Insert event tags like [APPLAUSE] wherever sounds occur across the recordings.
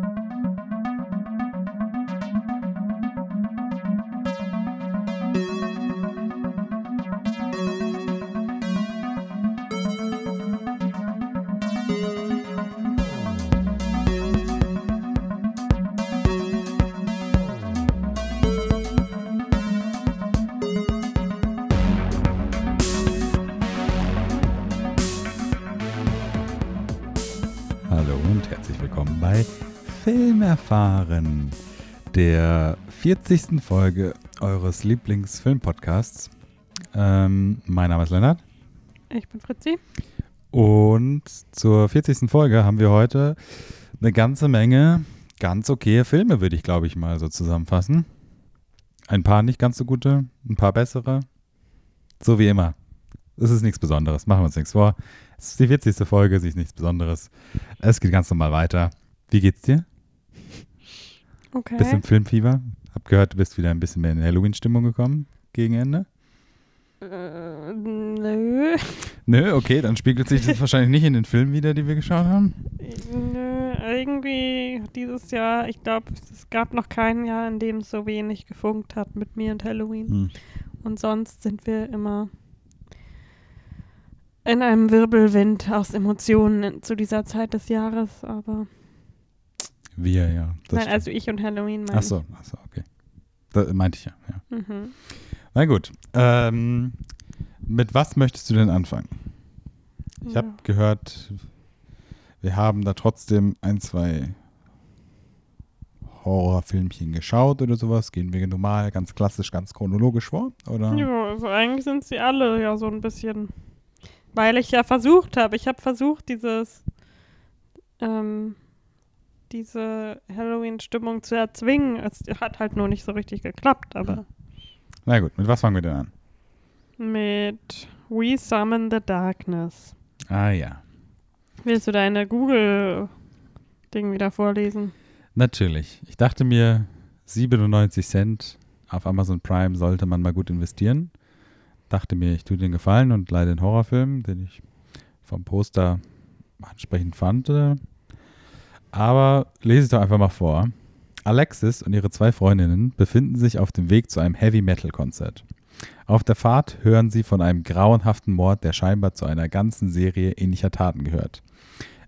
Hallo Film erfahren, der 40. Folge eures Lieblingsfilmpodcasts. Ähm, mein Name ist Lennart Ich bin Fritzi. und zur 40. Folge haben wir heute eine ganze Menge ganz okaye Filme, würde ich glaube ich mal so zusammenfassen. Ein paar nicht ganz so gute, ein paar bessere. So wie immer. Es ist nichts Besonderes, machen wir uns nichts vor. Es ist die 40. Folge, es ist nichts Besonderes. Es geht ganz normal weiter. Wie geht's dir? Okay. Bist im Filmfieber? Hab gehört, du bist wieder ein bisschen mehr in Halloween-Stimmung gekommen gegen Ende. Äh, nö. Nö, okay, dann spiegelt sich das [LAUGHS] wahrscheinlich nicht in den Filmen wieder, die wir geschaut haben. Nö. Irgendwie dieses Jahr, ich glaube, es gab noch kein Jahr, in dem es so wenig gefunkt hat mit mir und Halloween. Hm. Und sonst sind wir immer in einem Wirbelwind aus Emotionen zu dieser Zeit des Jahres. Aber Wir, ja. nein, stimmt. also ich und Halloween meine Ach so, ach so, okay. Das meinte ich ja, ja. Mhm. Na gut. Ähm, mit was möchtest du denn anfangen? Ich Ja. habe gehört, wir haben da trotzdem ein, zwei Horrorfilmchen geschaut oder sowas. Gehen wir normal, ganz klassisch, ganz chronologisch vor? Oder? Ja, also eigentlich sind sie alle ja so ein bisschen. Weil ich ja versucht habe, ich habe versucht, dieses, ähm, diese Halloween-Stimmung zu erzwingen. Es hat halt nur nicht so richtig geklappt, aber Na gut, mit was fangen wir denn an? mit We Summon the Darkness. Ah ja. Willst du deine Google-Ding wieder vorlesen? Natürlich. Ich dachte mir, 97 Cent auf Amazon Prime sollte man mal gut investieren. Dachte mir, ich tue den Gefallen und leider den Horrorfilm, den ich vom Poster ansprechend fand. Aber lese es doch einfach mal vor. Alexis und ihre zwei Freundinnen befinden sich auf dem Weg zu einem Heavy-Metal-Konzert. Auf der Fahrt hören sie von einem grauenhaften Mord, der scheinbar zu einer ganzen Serie ähnlicher Taten gehört.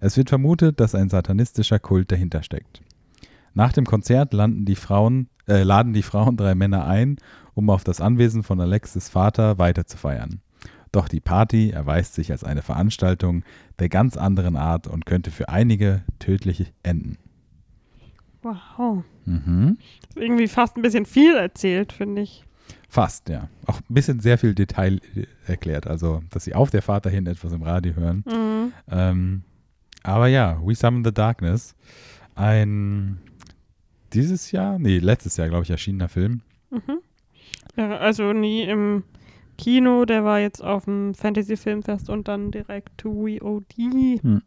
Es wird vermutet, dass ein satanistischer Kult dahinter steckt. Nach dem Konzert die Frauen, äh, laden die Frauen drei Männer ein, um auf das Anwesen von Alexis Vater weiter zu feiern. Doch die Party erweist sich als eine Veranstaltung der ganz anderen Art und könnte für einige tödlich enden. Wow. Mhm. Das ist irgendwie fast ein bisschen viel erzählt, finde ich. Fast, ja. Auch ein bisschen sehr viel Detail äh, erklärt. Also, dass sie auf der Fahrt dahin etwas im Radio hören. Mhm. Ähm, aber ja, We Summon the Darkness. Ein dieses Jahr, nee, letztes Jahr, glaube ich, erschienener Film. Mhm. Ja, also nie im Kino, der war jetzt auf dem Fantasy Filmfest und dann direkt to VOD.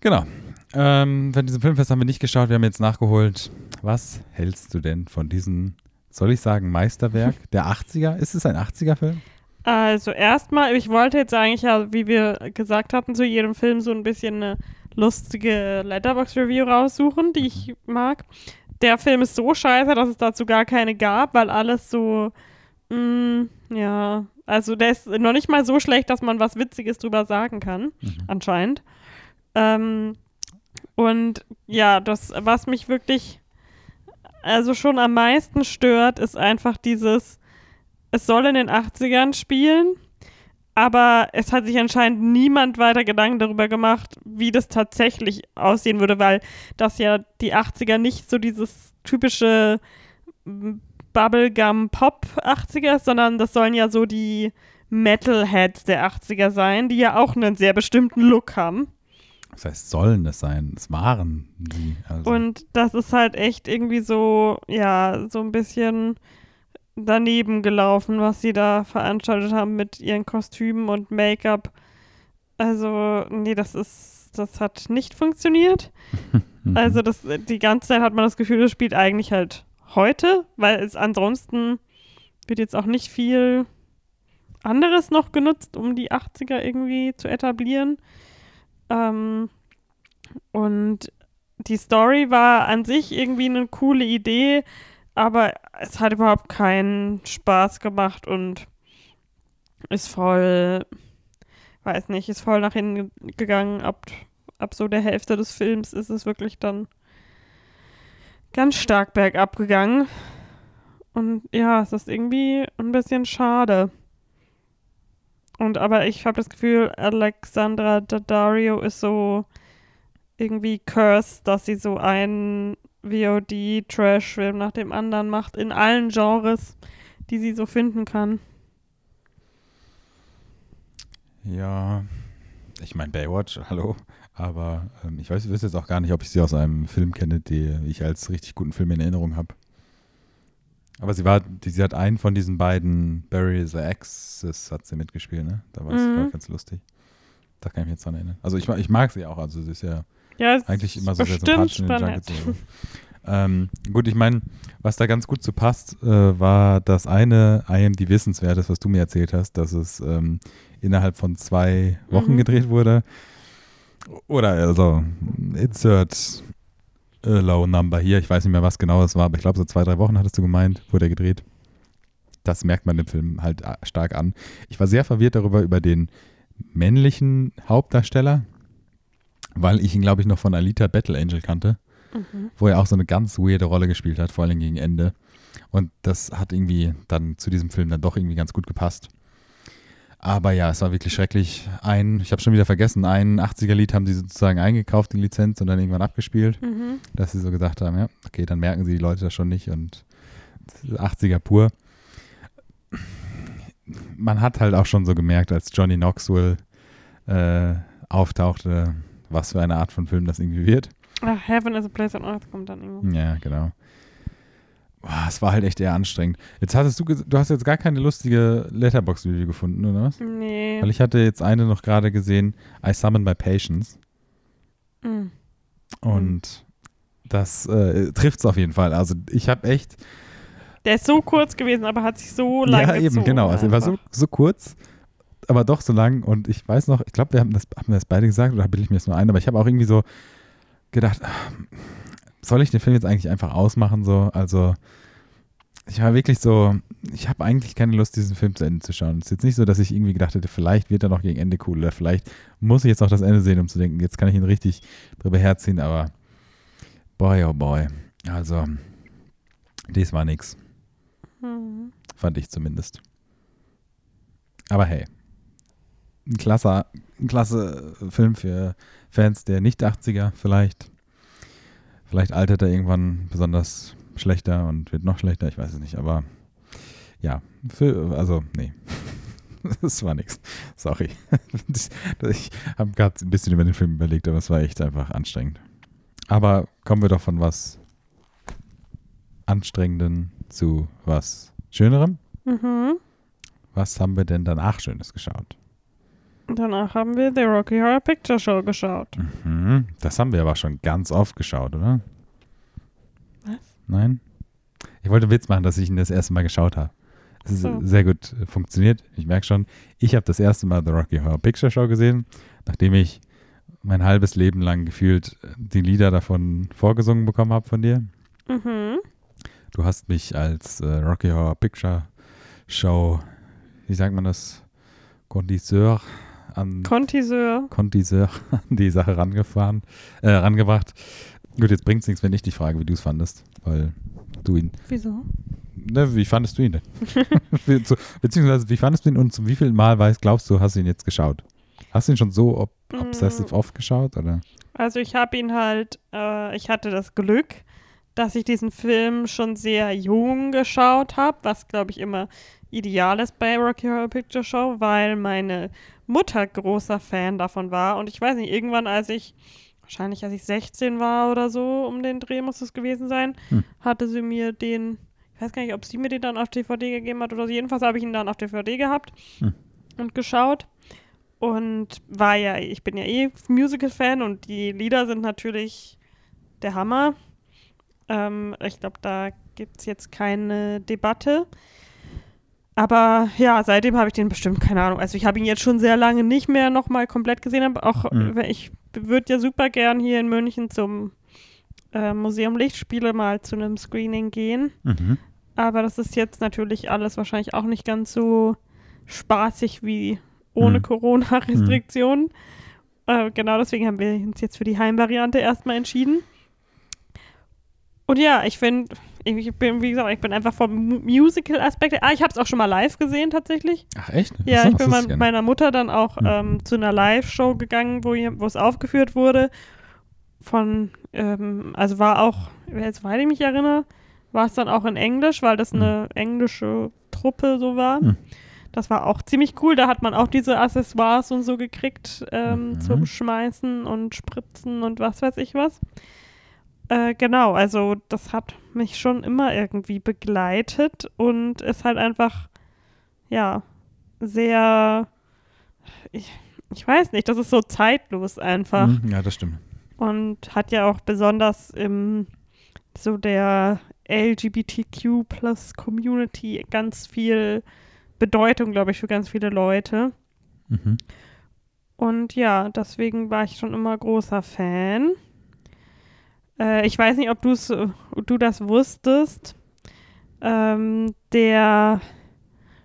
Genau. Ähm, diesem Filmfest haben wir nicht geschaut, wir haben jetzt nachgeholt. Was hältst du denn von diesem, soll ich sagen, Meisterwerk [LAUGHS] der 80er? Ist es ein 80er-Film? Also erstmal, ich wollte jetzt eigentlich ja, wie wir gesagt hatten, zu jedem Film so ein bisschen eine lustige Letterbox-Review raussuchen, die ich mag. Der Film ist so scheiße, dass es dazu gar keine gab, weil alles so, mh, ja, also der ist noch nicht mal so schlecht, dass man was Witziges drüber sagen kann, anscheinend. Ähm, und ja, das, was mich wirklich also schon am meisten stört, ist einfach dieses, es soll in den 80ern spielen, aber es hat sich anscheinend niemand weiter Gedanken darüber gemacht, wie das tatsächlich aussehen würde, weil das ja die 80er nicht so dieses typische mm, Bubblegum-Pop 80er ist, sondern das sollen ja so die Metalheads der 80er sein, die ja auch einen sehr bestimmten Look haben. Das heißt, sollen es sein? Es waren sie. Also. Und das ist halt echt irgendwie so, ja, so ein bisschen daneben gelaufen, was sie da veranstaltet haben mit ihren Kostümen und Make-up. Also, nee, das ist, das hat nicht funktioniert. [LAUGHS] Also, das, die ganze Zeit hat man das Gefühl, das spielt eigentlich halt heute, weil es ansonsten wird jetzt auch nicht viel anderes noch genutzt, um die 80er irgendwie zu etablieren. Ähm, und die Story war an sich irgendwie eine coole Idee, aber es hat überhaupt keinen Spaß gemacht und ist voll, weiß nicht, ist voll nach hinten gegangen. Ab, ab so der Hälfte des Films ist es wirklich dann ganz stark bergab gegangen. Und ja, es ist irgendwie ein bisschen schade. Und aber ich habe das Gefühl, Alexandra Daddario ist so irgendwie cursed, dass sie so einen VOD-Trash-Film nach dem anderen macht, in allen Genres, die sie so finden kann. Ja, ich meine Baywatch, hallo. Aber ähm, ich weiß, ich weiß jetzt auch gar nicht, ob ich sie aus einem Film kenne, den ich als richtig guten Film in Erinnerung habe. Aber sie war, die, sie hat einen von diesen beiden Barry the Axis hat sie mitgespielt, ne? Da war es Mhm. ganz lustig. Da kann ich mich jetzt dran erinnern. Also ich, mag- ich mag sie auch, also sie ist ja Ja, eigentlich ist immer so sehr sympathisch in den spannend. Junkets. und So. ähm, gut, ich meine, was da ganz gut zu passt, äh, war das eine IMD Wissenswertes, was du mir erzählt hast, dass es ähm, innerhalb von zwei Wochen Mhm. gedreht wurde. Oder also, insert a low number hier. Ich weiß nicht mehr, was genau es war, aber ich glaube, so zwei, drei Wochen hattest du gemeint, wurde er gedreht. Das merkt man dem Film halt a- stark an. Ich war sehr verwirrt darüber, über den männlichen Hauptdarsteller, weil ich ihn, glaube ich, noch von Alita Battle Angel kannte, Mhm. wo er auch so eine ganz weirde Rolle gespielt hat, vor allem gegen Ende. Und das hat irgendwie dann zu diesem Film dann doch irgendwie ganz gut gepasst. Aber ja, es war wirklich schrecklich. Ein, ich habe schon wieder vergessen, ein 80er-Lied haben sie sozusagen eingekauft, die Lizenz, und dann irgendwann abgespielt, Mhm. dass sie so gesagt haben, ja, okay, dann merken sie die Leute das schon nicht und 80er pur. Man hat halt auch schon so gemerkt, als Johnny Knoxville äh, auftauchte, was für eine Art von Film das irgendwie wird. Ach, Heaven is a Place on Earth kommt dann irgendwo. Ja, genau. Boah, es war halt echt eher anstrengend. Jetzt hattest du, du hast jetzt gar keine lustige Letterbox-Video gefunden, oder was? Nee. Weil ich hatte jetzt eine noch gerade gesehen, I Summon My Patience. Mhm. Und das äh, trifft es auf jeden Fall. Also ich habe echt, Der ist so kurz gewesen, aber hat sich so lang ja eben, gezogen genau. Also er war so, so kurz, aber doch so lang. Und ich weiß noch, ich glaube, wir haben das, haben wir das beide gesagt oder bilde ich mir das nur ein, aber ich habe auch irgendwie so gedacht, ah, soll ich den Film jetzt eigentlich einfach ausmachen? So, also ich war wirklich so, ich habe eigentlich keine Lust, diesen Film zu Ende zu schauen. Es ist jetzt nicht so, dass ich irgendwie gedacht hätte, vielleicht wird er noch gegen Ende cool oder vielleicht muss ich jetzt auch das Ende sehen, um zu denken, jetzt kann ich ihn richtig drüber herziehen, aber boy, oh boy. Also, dies war nix. Mhm. Fand ich zumindest. Aber hey, ein klasse, ein klasse Film für Fans der Nicht-80er vielleicht. Vielleicht altert er irgendwann besonders schlechter und wird noch schlechter, ich weiß es nicht, aber ja, für, also nee, [LAUGHS] das war nix. Sorry. [LAUGHS] Ich habe gerade ein bisschen über den Film überlegt, aber es war echt einfach anstrengend. Aber kommen wir doch von was Anstrengenden zu was Schönerem. Mhm. Was haben wir denn danach Schönes geschaut? Danach haben wir The Rocky Horror Picture Show geschaut. Mhm. Das haben wir aber schon ganz oft geschaut, oder? Was? Nein? Ich wollte einen Witz machen, dass ich ihn das erste Mal geschaut habe. Es ist So. sehr gut äh, funktioniert. Ich merke schon, ich habe das erste Mal The Rocky Horror Picture Show gesehen, nachdem ich mein halbes Leben lang gefühlt äh, die Lieder davon vorgesungen bekommen habe von dir. Mhm. Du hast mich als äh, Rocky Horror Picture Show, wie sagt man das, Kondisseur an Contiseur. Kondisseur an die Sache rangefahren, äh, rangebracht. Gut, jetzt bringt es nichts, wenn ich dich frage, wie du es fandest, weil du ihn. Wieso? Ne, wie fandest du ihn denn? [LAUGHS] Beziehungsweise, wie fandest du ihn und zum wievielten Mal weißt, glaubst du, hast du ihn jetzt geschaut? Hast du ihn schon so ob, obsessive Mm. oft geschaut? Oder? Also ich habe ihn halt, äh, ich hatte das Glück, dass ich diesen Film schon sehr jung geschaut habe, was glaube ich immer ideal ist bei Rocky Horror Picture Show, weil meine Mutter großer Fan davon war und ich weiß nicht, irgendwann als ich, wahrscheinlich als ich 16 war oder so, um den Dreh muss es gewesen sein, Hm. hatte sie mir den, ich weiß gar nicht, ob sie mir den dann auf DVD gegeben hat oder so, jedenfalls habe ich ihn dann auf DVD gehabt Hm. und geschaut und war ja, ich bin ja eh Musical-Fan und die Lieder sind natürlich der Hammer. Ähm, ich glaube, da gibt es jetzt keine Debatte. Aber ja, seitdem habe ich den bestimmt, keine Ahnung. Also ich habe ihn jetzt schon sehr lange nicht mehr nochmal komplett gesehen, aber auch Mhm. ich würde ja super gern hier in München zum äh, Museum Lichtspiele mal zu einem Screening gehen. Mhm. Aber das ist jetzt natürlich alles wahrscheinlich auch nicht ganz so spaßig wie ohne Hm. Corona-Restriktionen. Äh, genau deswegen haben wir uns jetzt für die Heimvariante erstmal entschieden. Und ja, ich finde, ich bin, wie gesagt, ich bin einfach vom Mu- Musical-Aspekt. Ah, ich habe es auch schon mal live gesehen tatsächlich. Ach, echt? Ja, Achso, ich bin mit meiner Mutter dann auch Hm. ähm, zu einer Live-Show gegangen, wo, es aufgeführt wurde. Von, ähm, also war auch, jetzt weil ich mich erinnere, war es dann auch in Englisch, weil das Hm. eine englische Truppe so war. Hm. Das war auch ziemlich cool. Da hat man auch diese Accessoires und so gekriegt ähm, Mhm. zum Schmeißen und Spritzen und was weiß ich was. Äh, genau, also das hat mich schon immer irgendwie begleitet und ist halt einfach, ja, sehr, ich, ich weiß nicht, das ist so zeitlos einfach Mhm, Ja, das stimmt. und hat ja auch besonders im so der LGBTQ plus Community ganz viel Bedeutung, glaube ich, für ganz viele Leute. Mhm. Und ja, deswegen war ich schon immer großer Fan. Äh, ich weiß nicht, ob du's, du das wusstest. Ähm, der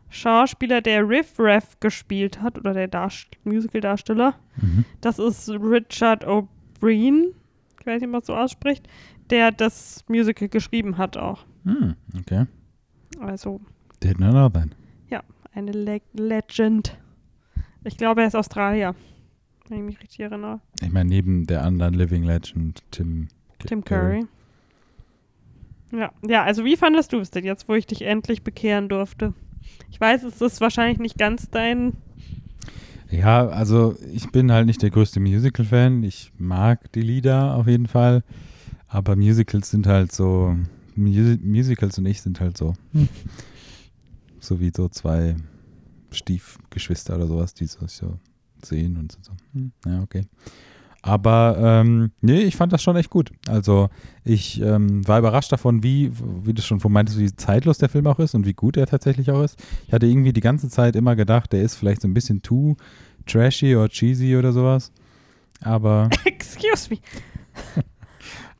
Schauspieler, der Riff Raff gespielt hat, oder der Darst Musical-Darsteller, Mhm. das ist Richard O'Brien, ich weiß nicht, ob man es so ausspricht, der das Musical geschrieben hat auch. Hm, okay. Also Did not know that. eine Le Legend. Ich glaube, er ist Australier, wenn ich mich richtig erinnere. Ich meine, neben der anderen Living Legend, Tim, Tim Curry. Ja, ja, also wie fandest du es denn jetzt, wo ich dich endlich bekehren durfte? Ich weiß, es ist wahrscheinlich nicht ganz dein. Ja, also ich bin halt nicht der größte Musical-Fan. Ich mag die Lieder auf jeden Fall. Aber Musicals sind halt so. Musi Musicals und ich sind halt so. hm. [LAUGHS] So wie so zwei Stiefgeschwister oder sowas, die sich so sehen und so. hm, Ja, okay. Aber ähm, nee, ich fand das schon echt gut. Also ich ähm, war überrascht davon, wie, wie du schon von meintest, wie zeitlos der Film auch ist und wie gut er tatsächlich auch ist. Ich hatte irgendwie die ganze Zeit immer gedacht, der ist vielleicht so ein bisschen too trashy oder cheesy oder sowas. Aber [LAUGHS] Excuse me. [LAUGHS]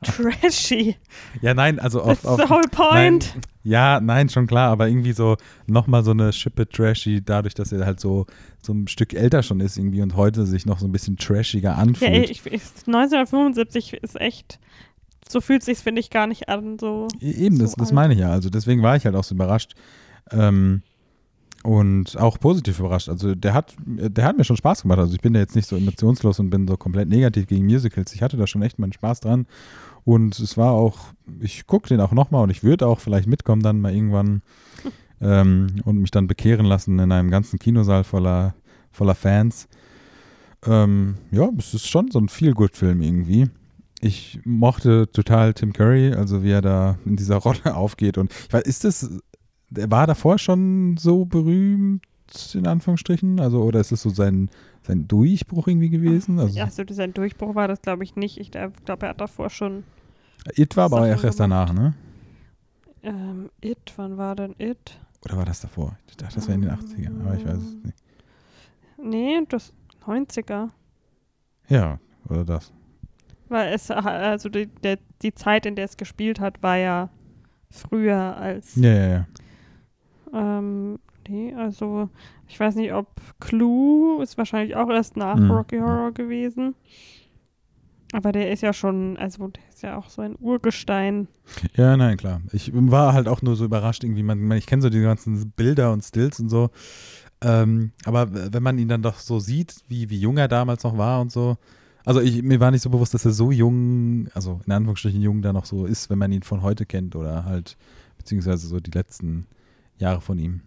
Trashy. ja, nein, also That's auf, the auf whole point. Nein, ja, nein, schon klar, aber irgendwie so nochmal so eine Schippe trashy, dadurch, dass er halt so, so ein Stück älter schon ist irgendwie und heute sich noch so ein bisschen trashiger Ja, anfühlt. ich, ich, 1975 ist echt. So fühlt sich finde ich, gar nicht an. So. E- Eben, so das, das meine ich ja. Also deswegen war ich halt auch so überrascht. Ähm, und auch positiv überrascht. Also der hat, der hat mir schon Spaß gemacht. Also ich bin da jetzt nicht so emotionslos und bin so komplett negativ gegen Musicals. Ich hatte da schon echt meinen Spaß dran. Und es war auch, ich gucke den auch nochmal und ich würde auch vielleicht mitkommen dann mal irgendwann [LAUGHS] ähm, und mich dann bekehren lassen in einem ganzen Kinosaal voller, voller Fans. Ähm, ja, es ist schon so ein Feel-Good-Film irgendwie. Ich mochte total Tim Curry, also wie er da in dieser [LAUGHS] Rolle aufgeht. Und ich weiß, ist das, der war davor schon so berühmt, in Anführungsstrichen? Also, oder ist es so sein, sein Durchbruch irgendwie gewesen? Also, Ja, so sein Durchbruch war das, glaube ich, nicht. Ich glaube, er hat davor schon. It war aber auch erst danach, ne? Ähm, It, wann war denn It? Oder war das davor? Ich dachte, das wäre in den 80ern, aber ich weiß es nicht. Nee, das 90er. Ja, oder das. Weil es, also die, der, die Zeit, in der es gespielt hat, war ja früher als. Ja, ja, ja. Ähm, nee, also ich weiß nicht, ob Clue ist wahrscheinlich auch erst nach Mhm. Rocky Horror gewesen. Aber der ist ja schon, also der ist ja auch so ein Urgestein. Ja, nein, klar. Ich war halt auch nur so überrascht, irgendwie, man, ich kenne so die ganzen Bilder und Stills und so. Ähm, aber wenn man ihn dann doch so sieht, wie, wie jung er damals noch war und so. Also ich, mir war nicht so bewusst, dass er so jung, also in Anführungsstrichen jung da noch so ist, wenn man ihn von heute kennt oder halt, beziehungsweise so die letzten Jahre von ihm.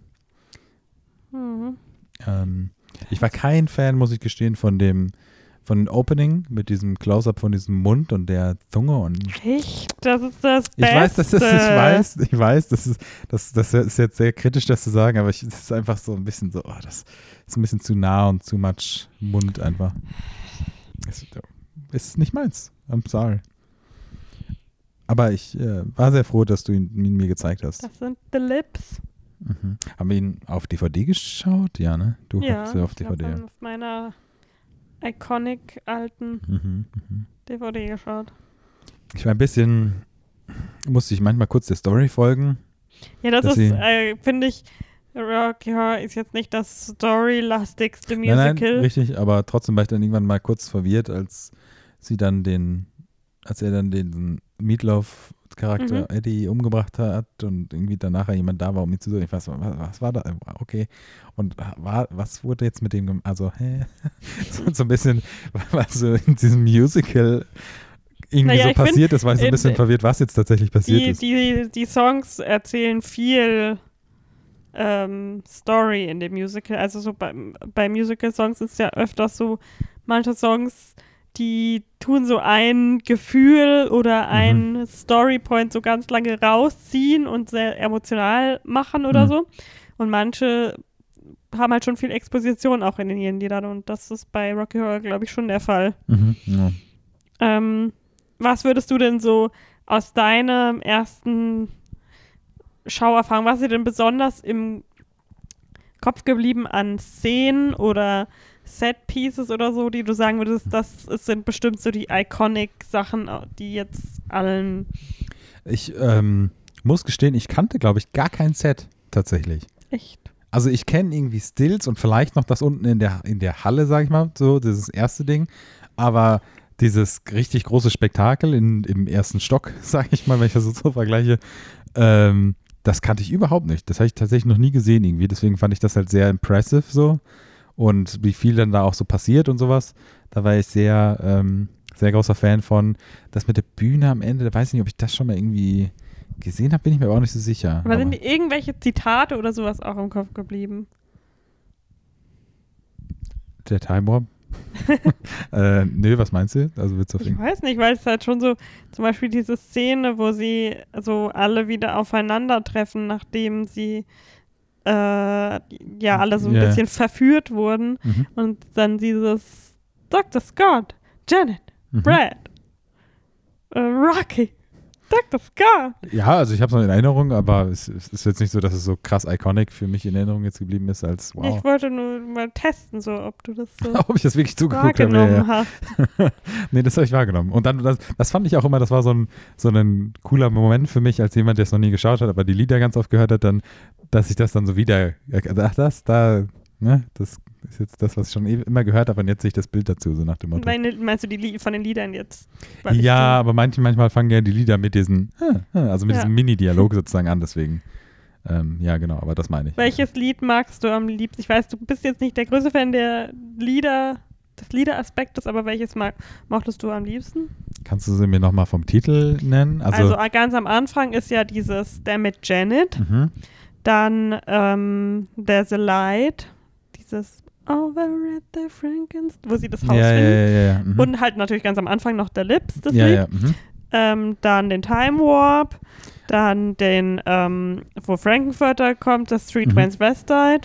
Mhm. Ähm, ich war kein Fan, muss ich gestehen, von dem, von dem Opening mit diesem Close-Up von diesem Mund und der Zunge und Echt? Das ist das Ich Beste. weiß, dass das, ich weiß, ich weiß, das ist, das, das ist jetzt sehr kritisch, das zu sagen, aber ich, das ist einfach so ein bisschen so, oh, das ist ein bisschen zu nah und zu much Mund einfach. Es ist nicht meins. I'm sorry. Aber ich äh, war sehr froh, dass du ihn, ihn mir gezeigt hast. Das sind The Lips. Mhm. Haben wir ihn auf DVD geschaut? Ja, ne? Du ja, hast ja auf ich DVD. dann auf meiner iconic alten Mhm, mhm. DVD geschaut. Ich war ein bisschen, musste ich manchmal kurz der Story folgen. Ja, das ist, äh, finde ich, Rocky Horror ist jetzt nicht das storylastigste Nein, nein, Musical. richtig, aber trotzdem war ich dann irgendwann mal kurz verwirrt, als sie dann den, als er dann den Meatloaf-Charakter Mhm. Eddie umgebracht hat und irgendwie dann nachher jemand da war, um ihn zu suchen. Ich weiß, was, was war da? Okay. Und war, was wurde jetzt mit dem, gem- also, hä? [LAUGHS] so, so ein bisschen, was so in diesem Musical irgendwie Naja, so find, passiert ist, war ich so ein in- bisschen verwirrt, was jetzt tatsächlich passiert die, ist. die, die Songs erzählen viel ähm, Story in dem Musical. Also so bei, bei Musical-Songs ist ja öfters so, manche Songs, die tun so ein Gefühl oder Mhm. ein Storypoint so ganz lange rausziehen und sehr emotional machen oder Mhm. so. Und manche haben halt schon viel Exposition auch in den ihren Liedern und das ist bei Rocky Horror, glaube ich, schon der Fall. Mhm, ja. Ähm, was würdest du denn so aus deinem ersten Schauerfahrung, was ist dir denn besonders im Kopf geblieben an Szenen oder Set Pieces oder so, die du sagen würdest, das sind bestimmt so die iconic Sachen, die jetzt allen Ich ähm, muss gestehen, ich kannte, glaube ich, gar kein Set tatsächlich. echt. Also ich kenne irgendwie Stills und vielleicht noch das unten in der, in der Halle, sag ich mal, so dieses erste Ding. Aber dieses richtig große Spektakel in, im ersten Stock, [LAUGHS] sag ich mal, wenn ich das so vergleiche, ähm, das kannte ich überhaupt nicht. Das habe ich tatsächlich noch nie gesehen irgendwie. Deswegen fand ich das halt sehr impressive so. Und wie viel dann da auch so passiert und sowas, da war ich sehr, ähm, sehr großer Fan von. Das mit der Bühne am Ende, da weiß ich nicht, ob ich das schon mal irgendwie gesehen habe, bin ich mir aber auch nicht so sicher. Aber sind Aber- dir irgendwelche Zitate oder sowas auch im Kopf geblieben? Der Time Warp? [LAUGHS] [LAUGHS] äh, nö, was meinst du? Also du auf Ich weiß nicht, weil es halt schon so, zum Beispiel diese Szene, wo sie so alle wieder aufeinandertreffen, nachdem sie äh, ja alle so ein Ja. bisschen verführt wurden Mhm. und dann dieses Dr. Scott, Janet, Mhm. Brad, äh, Rocky, Dr. Scott. Ja, also ich habe es noch in Erinnerung, aber es, es ist jetzt nicht so, dass es so krass iconic für mich in Erinnerung jetzt geblieben ist, als wow. Ich wollte nur mal testen, so ob du das so [LAUGHS] Ob ich das wirklich zugeguckt habe. wahrgenommen Ja, ja. hast. [LAUGHS] nee, das habe ich wahrgenommen. Und dann, das, das fand ich auch immer, das war so ein, so ein cooler Moment für mich, als jemand, der es noch nie geschaut hat, aber die Lieder ganz oft gehört hat, dann, dass ich das dann so wieder, ach, das, da, ne, das ist jetzt das, was ich schon eh- immer gehört habe und jetzt sehe ich das Bild dazu, so nach dem Motto. Meine, meinst du die von den Liedern jetzt? Ja, aber manche, manchmal fangen ja die Lieder mit diesen, [LAUGHS] also mit Ja. diesem Mini-Dialog sozusagen an, deswegen. Ähm, ja, genau, aber das meine ich. Welches Lied magst du am liebsten? Ich weiß, du bist jetzt nicht der größte Fan der Lieder, des Liederaspektes, aber welches mag, mochtest du am liebsten? Kannst du sie mir nochmal vom Titel nennen? Also, Also, ganz am Anfang ist ja dieses Damn it Janet, mhm. dann ähm, There's a Light, dieses Over at the Frankenstein, wo sie das Haus ja, finden. ja, ja. Mhm. Und halt natürlich ganz am Anfang noch der Lips, das Lied. Mhm. Ähm, dann den Time Warp, dann den, ähm, wo Frankenfurter kommt, das Three Mhm. Transvestite,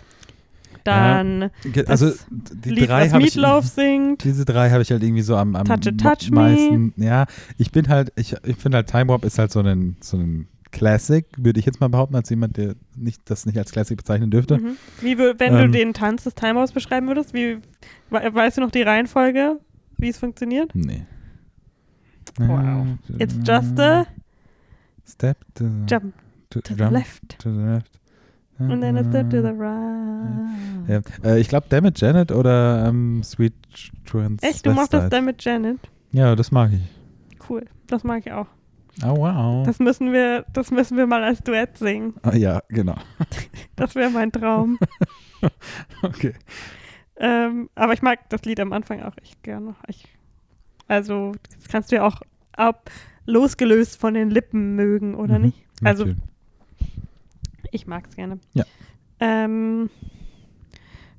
dann Also, die Lied, drei was habe ich. Meatloaf singt. Diese drei habe ich halt irgendwie so am, am Touch It, Touch Me. meisten. Ja, ich bin halt, ich, ich finde halt Time Warp ist halt so ein, so ein Classic, würde ich jetzt mal behaupten, als jemand, der nicht, das nicht als Classic bezeichnen dürfte. Mhm. Wie, wenn Ähm. du den Tanz des Time Warps beschreiben würdest, wie, we weißt du noch die Reihenfolge, wie es funktioniert? Nee. Wow. It's just a Step to, jump to, to the jump left to the left. and then a step to the right. Ja. Äh, ich glaube, Damn It Janet oder ähm, Sweet Trans. Echt, du machst das dann mit Janet? Ja, das mag ich. Cool, das mag ich auch. Oh, wow. Das müssen wir, das müssen wir mal als Duett singen. Ah, ja, genau. [LAUGHS] Das wäre mein Traum. [LAUGHS] Okay. ähm, aber ich mag das Lied am Anfang auch echt gerne. Ich, also, das kannst du ja auch ab, losgelöst von den Lippen mögen, oder Mhm, nicht? Also, Natürlich. ich mag es gerne. Ja. Ähm,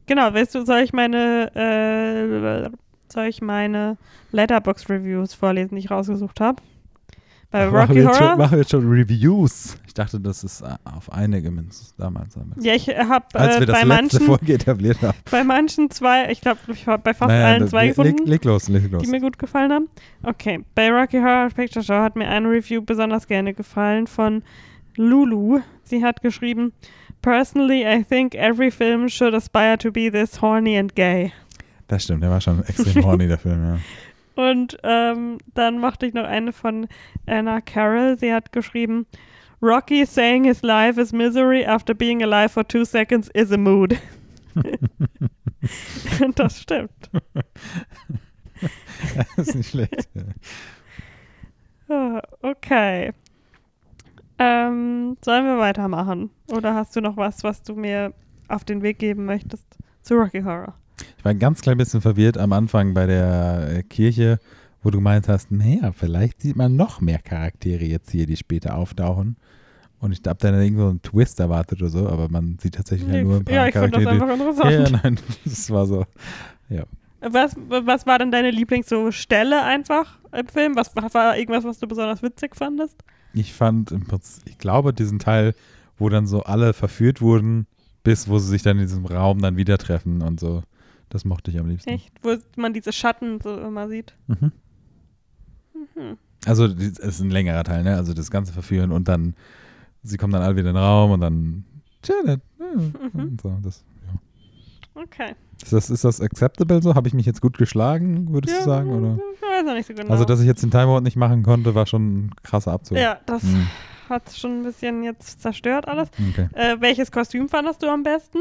genau, weißt du, soll ich meine, äh, soll ich meine Letterbox-Reviews vorlesen, die ich rausgesucht habe? Bei machen, Rocky wir jetzt schon, Horror? machen wir jetzt schon Reviews. Ich dachte, das ist äh, auf eine gemünzt damals. damals. Ja, ich habe äh, bei, manchen, Folge etabliert haben. bei manchen zwei, ich glaube, ich habe bei fast Naja, allen zwei gefunden. leg, leg los, leg los. die mir gut gefallen haben. Okay, bei Rocky Horror Picture Show hat mir eine Review besonders gerne gefallen von Lulu. Sie hat geschrieben, Personally, I think every film should aspire to be this horny and gay. Das stimmt, der war schon extrem horny, der Film, ja. [LAUGHS] Und ähm, dann machte ich noch eine von Anna Carroll. Sie hat geschrieben, Rocky saying his life is misery after being alive for two seconds is a mood. [LAUGHS] das stimmt. [LAUGHS] das ist nicht schlecht. Ah, Okay. Ähm, sollen wir weitermachen? Oder hast du noch was, was du mir auf den Weg geben möchtest zu Rocky Horror? Ich war ein ganz klein bisschen verwirrt am Anfang bei der äh, Kirche, wo du gemeint hast, naja, vielleicht sieht man noch mehr Charaktere jetzt hier, die später auftauchen. Und ich habe dann irgendwo einen Twist erwartet oder so, aber man sieht tatsächlich ja nur ein paar ja, ich fand das Charaktere. einfach [LAUGHS] interessant. ja, ja, nein, [LAUGHS] das war so. Was, was war denn deine Lieblingsstelle einfach im Film? Was was war irgendwas, was du besonders witzig fandest? Ich fand im Prinzip, ich glaube, diesen Teil, wo dann so alle verführt wurden, bis wo sie sich dann in diesem Raum dann wieder treffen und so. Das mochte ich am liebsten. Echt? Wo man diese Schatten so immer sieht. Mhm. Mhm. Also es ist ein längerer Teil, ne? Also das ganze Verführen und dann, sie kommen dann alle wieder in den Raum und dann Janet. ja, Mhm. So, das, ja. Okay. ist, das, ist das acceptable so? Habe ich mich jetzt gut geschlagen, würdest ja, du sagen? Oder? Ich weiß noch nicht so genau. Also, dass ich jetzt den Timeout nicht machen konnte, war schon ein krasser Abzug. ja, das Hm, hat schon ein bisschen jetzt zerstört alles. Okay. Äh, welches Kostüm fandest du am besten?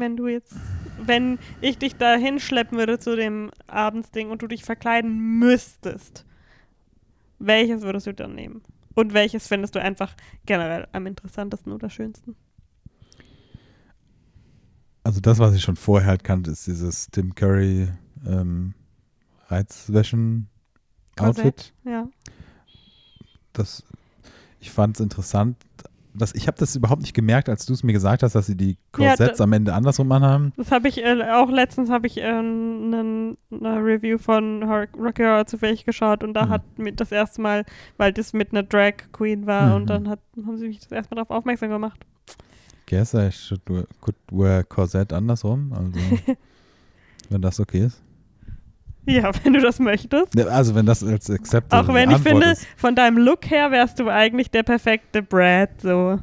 Wenn du jetzt, wenn ich dich da hinschleppen würde zu dem Abendsding und du dich verkleiden müsstest, welches würdest du dann nehmen? Und welches findest du einfach generell am interessantesten oder schönsten? Also das, was ich schon vorher halt kannte, ist dieses Tim Curry ähm, Reizwäschen-Outfit. Ja. Das, ich fand es interessant. Dass, ich habe das überhaupt nicht gemerkt, als du es mir gesagt hast, dass sie die Ja, Korsetts da- am Ende andersrum anhaben. Das habe ich äh, auch letztens habe ich äh, eine Review von Rocky Horror zufällig geschaut und da Mhm. hat mir das erste Mal, weil das mit einer Drag Queen war Mhm. und dann hat, haben sie mich das erste Mal darauf aufmerksam gemacht. Guess I should wear, could wear Korsett andersrum. Also, [LAUGHS] wenn das okay ist. [LAUGHS] Ja, wenn du das möchtest. Ja, Also, wenn das als acceptable Auch wenn ich finde, ist. von deinem Look her wärst du eigentlich der perfekte Brad, so.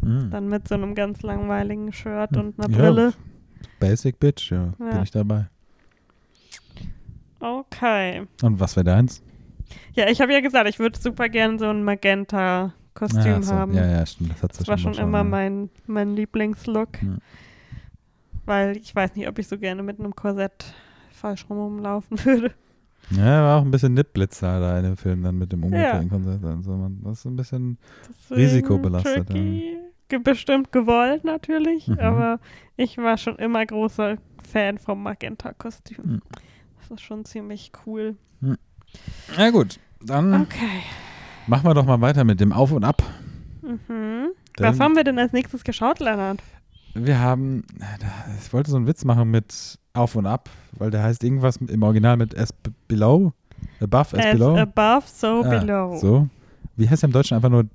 Mhm. Dann mit so einem ganz langweiligen Shirt und einer Ja. Brille. Basic Bitch, ja, bin Ja. ich dabei. Okay. Und was wäre deins? Ja, ich habe ja gesagt, ich würde super gern so ein Magenta-Kostüm Ah, so. haben. Ja, ja, stimmt. Das, Das war schon mal immer mein, mein Lieblingslook. Hm. Weil ich weiß nicht, ob ich so gerne mit einem Korsett falsch rum rumlaufen [LAUGHS] würde. Ja, war auch ein bisschen Nippblitzer da in dem Film dann mit dem Ja. umgekehrten Konzert. Also man, das ist ein bisschen. Deswegen Risikobelastet, tricky. Ge- Bestimmt gewollt natürlich, Mhm. aber ich war schon immer großer Fan vom Magenta-Kostüm. Mhm. Das ist schon ziemlich cool. Na gut, dann Okay. machen wir doch mal weiter mit dem Auf und Ab. Mhm. Was haben wir denn als nächstes geschaut, Leonard? Wir haben, ich wollte so einen Witz machen mit Auf und Ab, weil der heißt irgendwas im Original mit As Below, Above, As, As Below. above, so Ah, below. So. Wie heißt der im Deutschen einfach nur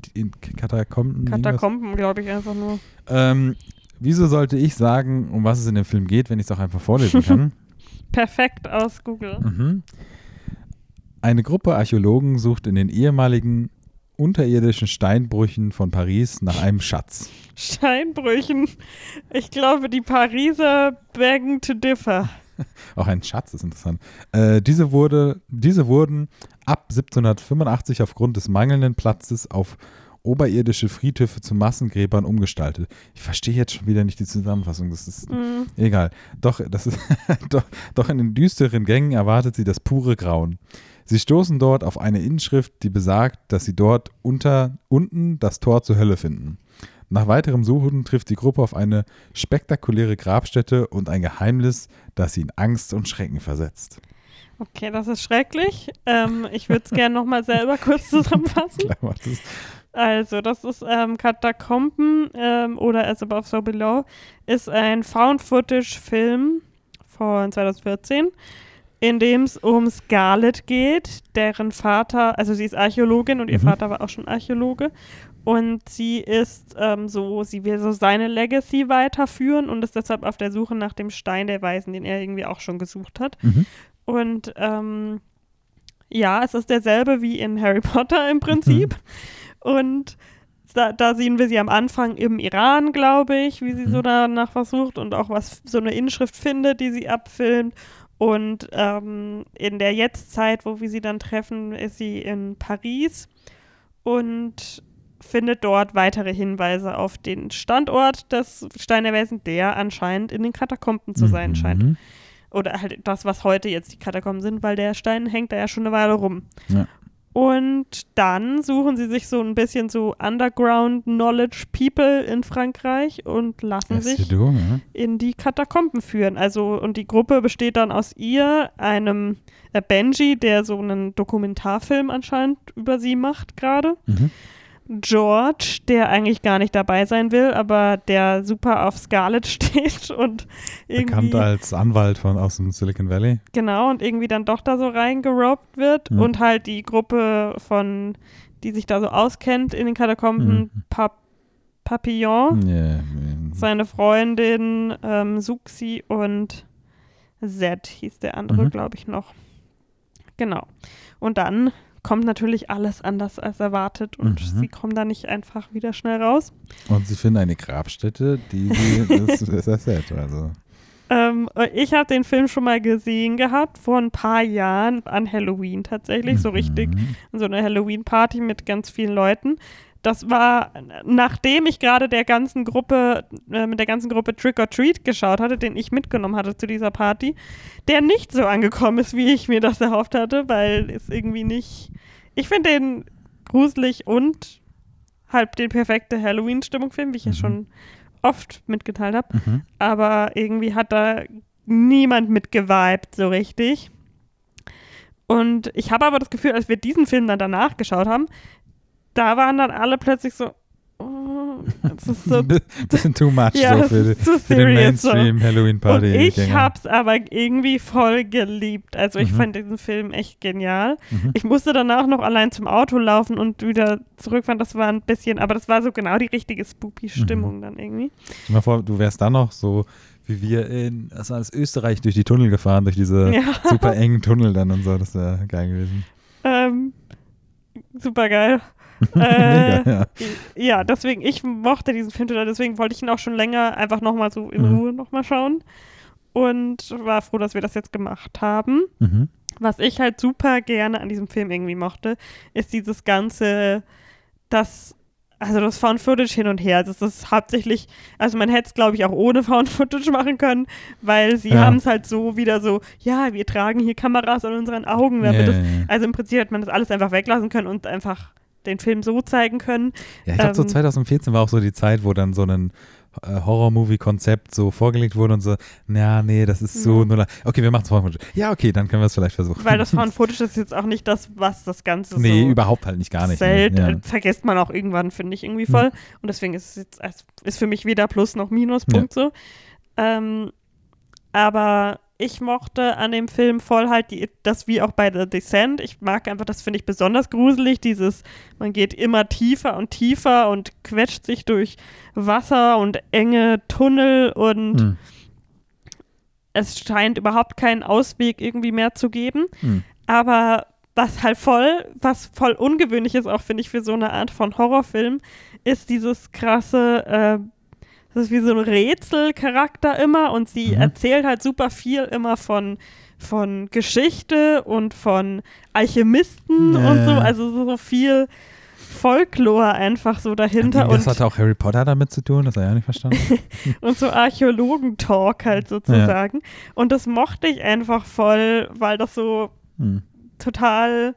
Katakomben? Katakomben, glaube ich, einfach nur. Ähm, wieso sollte ich sagen, um was es in dem Film geht, wenn ich es auch einfach vorlesen kann? [LAUGHS] Perfekt aus Google. mhm. Eine Gruppe Archäologen sucht in den ehemaligen unterirdischen Steinbrüchen von Paris nach einem Schatz. Steinbrüchen. Ich glaube, die Pariser begging to differ. [LAUGHS] Auch ein Schatz ist interessant. Äh, diese, wurde, diese wurden ab 1785 aufgrund des mangelnden Platzes auf oberirdische Friedhöfe zu Massengräbern umgestaltet. Ich verstehe jetzt schon wieder nicht die Zusammenfassung. Das ist Mhm. egal. Doch, das ist, [LAUGHS] doch, doch in den düsteren Gängen erwartet sie das pure Grauen. Sie stoßen dort auf eine Inschrift, die besagt, dass sie dort unter, unten das Tor zur Hölle finden. Nach weiterem Suchen trifft die Gruppe auf eine spektakuläre Grabstätte und ein Geheimnis, das sie in Angst und Schrecken versetzt. Okay, das ist schrecklich. Ähm, ich würde es gerne nochmal selber kurz zusammenfassen. [LAUGHS] Klar. Also, das ist ähm, Katakomben ähm, oder As Above So Below, ist ein Found-Footage-Film von 2014, in dem es um Scarlett geht, deren Vater, also sie ist Archäologin und ihr Mhm. Vater war auch schon Archäologe. Und sie ist ähm, so, sie will so seine Legacy weiterführen und ist deshalb auf der Suche nach dem Stein der Weisen, den er irgendwie auch schon gesucht hat. Mhm. Und ähm, ja, es ist derselbe wie in Harry Potter im Prinzip. Und da, da sehen wir sie am Anfang im Iran, glaube ich, wie sie Mhm. so danach versucht und auch was so eine Inschrift findet, die sie abfilmt. Und ähm, in der Jetztzeit, wo wir sie dann treffen, ist sie in Paris und findet dort weitere Hinweise auf den Standort des Steinerwesen, der anscheinend in den Katakomben zu sein scheint. Mhm. Oder halt das, was heute jetzt die Katakomben sind, weil der Stein hängt da ja schon eine Weile rum. Ja. Und dann suchen sie sich so ein bisschen so Underground Knowledge People in Frankreich und lassen Das sich du, ja. in die Katakomben führen. Also, und die Gruppe besteht dann aus ihr, einem äh, Benji, der so einen Dokumentarfilm anscheinend über sie macht gerade. Mhm. George, der eigentlich gar nicht dabei sein will, aber der super auf Scarlett [LAUGHS] steht und Bekannt irgendwie, als Anwalt von aus dem Silicon Valley. genau, und irgendwie dann doch da so reingerobbt wird Mhm. und halt die Gruppe von, die sich da so auskennt in den Katakomben, Mhm. Pap Papillon, Ja, seine Freundin ähm, Suxi und Zed hieß der andere, Mhm. glaube ich, noch. Genau. Und dann kommt natürlich alles anders als erwartet und Mhm. sie kommen da nicht einfach wieder schnell raus. Und sie finden eine Grabstätte, die sie, [LAUGHS] das ist das Set, also. Ähm, ich habe den Film schon mal gesehen gehabt, vor ein paar Jahren an Halloween tatsächlich, so richtig. Mhm. So eine Halloween-Party mit ganz vielen Leuten. Das war, nachdem ich gerade der ganzen Gruppe, äh, mit der ganzen Gruppe Trick or Treat geschaut hatte, den ich mitgenommen hatte zu dieser Party, der nicht so angekommen ist, [LAUGHS] wie ich mir das erhofft hatte, weil es irgendwie nicht. Ich finde den gruselig und halb den perfekte Halloween-Stimmung-Film, wie ich ja Mhm. schon oft mitgeteilt habe. Mhm. Aber irgendwie hat da niemand mitgeweibt so richtig. Und ich habe aber das Gefühl, als wir diesen Film dann danach geschaut haben, da waren dann alle plötzlich so, oh, das ist so, [LAUGHS] Bi- Bisschen too much ja, so für, zu für den serious. So. Mainstream Halloween Und Party. ich hab's aber irgendwie voll geliebt. Also ich Mhm. fand diesen Film echt genial. Mhm. Ich musste danach noch allein zum Auto laufen und wieder zurückfahren. Das war ein bisschen, aber das war so genau die richtige Mhm. Spooky-Stimmung dann irgendwie. Stell dir mal vor, du wärst dann noch so wie wir in, war das Österreich durch die Tunnel gefahren, durch diese Ja. super engen Tunnel dann und so. Das wäre geil gewesen. Ähm, super geil. [LAUGHS] Mega, Äh, ja. Ja, deswegen, ich mochte diesen Film total, deswegen wollte ich ihn auch schon länger einfach nochmal so in Mhm. Ruhe nochmal schauen. Und war froh, dass wir das jetzt gemacht haben. Mhm. Was ich halt super gerne an diesem Film irgendwie mochte, ist dieses ganze, das, also das Found Footage hin und her. Also es ist hauptsächlich, also man hätte es glaube ich auch ohne Found Footage machen können, weil sie Ja. haben es halt so wieder so, ja, wir tragen hier Kameras an unseren Augen, damit ja, ja. also im Prinzip hätte man das alles einfach weglassen können und einfach den Film so zeigen können. Ja, ich glaube, so Ähm, 2014 war auch so die Zeit, wo dann so ein äh, Horror-Movie-Konzept so vorgelegt wurde und so, na, nee, das ist so Ja. nur. Ja, okay, wir machen es vorher. Ja, okay, dann können wir es vielleicht versuchen. Weil das [LAUGHS] Found Footage ist jetzt auch nicht das, was das Ganze nee, so überhaupt halt nicht, gar nicht. zählt. Ja. Vergisst man auch irgendwann, finde ich, irgendwie voll. Und deswegen ist es jetzt ist für mich weder Plus noch Minuspunkt so. Ähm, aber ich mochte an dem Film voll halt die, das wie auch bei The Descent. Ich mag einfach, das finde ich besonders gruselig, dieses, man geht immer tiefer und tiefer und quetscht sich durch Wasser und enge Tunnel und Hm. es scheint überhaupt keinen Ausweg irgendwie mehr zu geben. Hm. Aber was halt voll, was voll ungewöhnlich ist, auch finde ich für so eine Art von Horrorfilm, ist dieses krasse, äh, das ist wie so ein Rätselcharakter immer und sie Mhm. erzählt halt super viel immer von, von Geschichte und von Alchemisten Ja, und so, ja. also so, viel Folklore einfach so dahinter das und, hatte auch Harry Potter damit zu tun, das habe ich auch nicht verstanden. [LAUGHS] und so Archäologen-Talk halt sozusagen. Und das mochte ich einfach voll, weil das so Hm. total.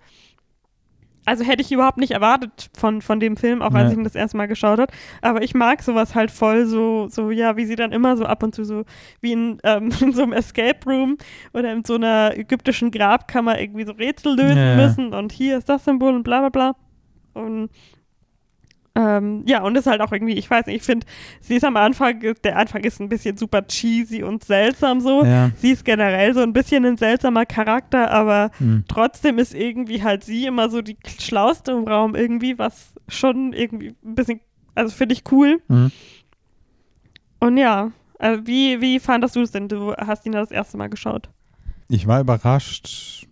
Also hätte ich überhaupt nicht erwartet von, von dem Film, auch als Ja. ich ihn das erste Mal geschaut habe. Aber ich mag sowas halt voll so, so, ja, wie sie dann immer so ab und zu so, wie in, [LAUGHS] ähm, in so einem Escape Room oder in so einer ägyptischen Grabkammer irgendwie so Rätsel lösen Ja. müssen und hier ist das Symbol und bla bla bla. Und ähm, ja, und ist halt auch irgendwie, ich weiß nicht, ich finde, sie ist am Anfang, der Anfang ist ein bisschen super cheesy und seltsam so. Ja. Sie ist generell so ein bisschen ein seltsamer Charakter, aber Hm. trotzdem ist irgendwie halt sie immer so die schlauste im Raum irgendwie, was schon irgendwie ein bisschen, also finde ich cool. Hm. Und ja, also wie, wie fandest du es denn? Du hast ihn das erste Mal geschaut. Ich war überrascht,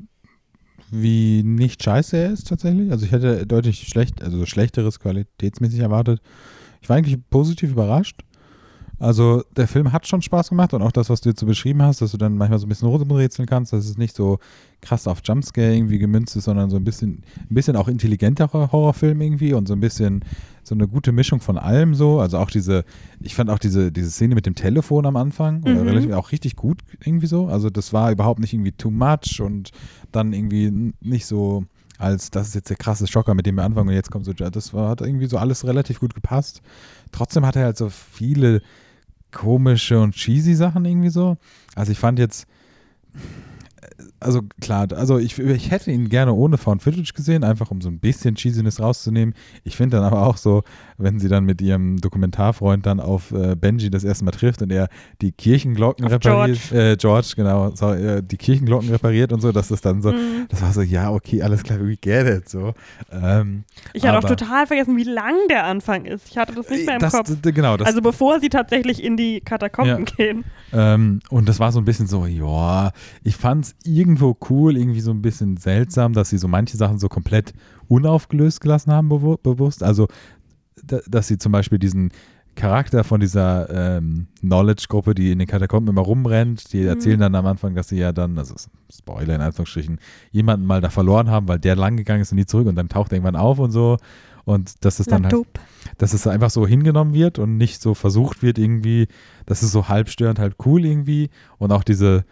wie nicht scheiße er ist tatsächlich. Also ich hätte deutlich schlecht, also schlechteres qualitätsmäßig erwartet. Ich war eigentlich positiv überrascht. Also der Film hat schon Spaß gemacht und auch das, was du jetzt so beschrieben hast, dass du dann manchmal so ein bisschen rumrätseln kannst, dass es nicht so krass auf Jumpscare irgendwie gemünzt ist, sondern so ein bisschen, ein bisschen auch intelligenterer Horrorfilm irgendwie und so ein bisschen so eine gute Mischung von allem so. Also auch diese, ich fand auch diese, diese Szene mit dem Telefon am Anfang mhm. relativ, auch richtig gut irgendwie so. Also das war überhaupt nicht irgendwie too much und dann irgendwie nicht so als das ist jetzt der krasse Schocker, mit dem wir anfangen und jetzt kommt so, das war, hat irgendwie so alles relativ gut gepasst. Trotzdem hat er halt so viele komische und cheesy Sachen irgendwie so. Also ich fand jetzt, also klar, also ich, ich hätte ihn gerne ohne Found Footage gesehen, einfach um so ein bisschen Cheesiness rauszunehmen. Ich finde dann aber auch so, wenn sie dann mit ihrem Dokumentarfreund dann auf äh, Benji das erste Mal trifft und er die Kirchenglocken auf repariert, George. Äh, George, genau, so, äh, die Kirchenglocken repariert und so, dass das dann so, mhm. das war so, ja, okay, alles klar, we get it, so. Ähm, ich hatte auch total vergessen, wie lang der Anfang ist. Ich hatte das nicht mehr im das, Kopf. Genau, das, also bevor sie tatsächlich in die Katakomben ja. gehen. Ähm, und das war so ein bisschen so, ja, ich fand es irgendwie irgendwo cool, irgendwie so ein bisschen seltsam, dass sie so manche Sachen so komplett unaufgelöst gelassen haben, bewusst. Also, dass sie zum Beispiel diesen Charakter von dieser ähm, Knowledge-Gruppe, die in den Katakomben immer rumrennt, die mhm. erzählen dann am Anfang, dass sie ja dann, also Spoiler in Anführungsstrichen, jemanden mal da verloren haben, weil der lang gegangen ist und nie zurück und dann taucht irgendwann auf und so. Und dass es dann halt, dass es einfach so hingenommen wird und nicht so versucht wird, irgendwie, dass es so halb störend, halb cool irgendwie. Und auch diese,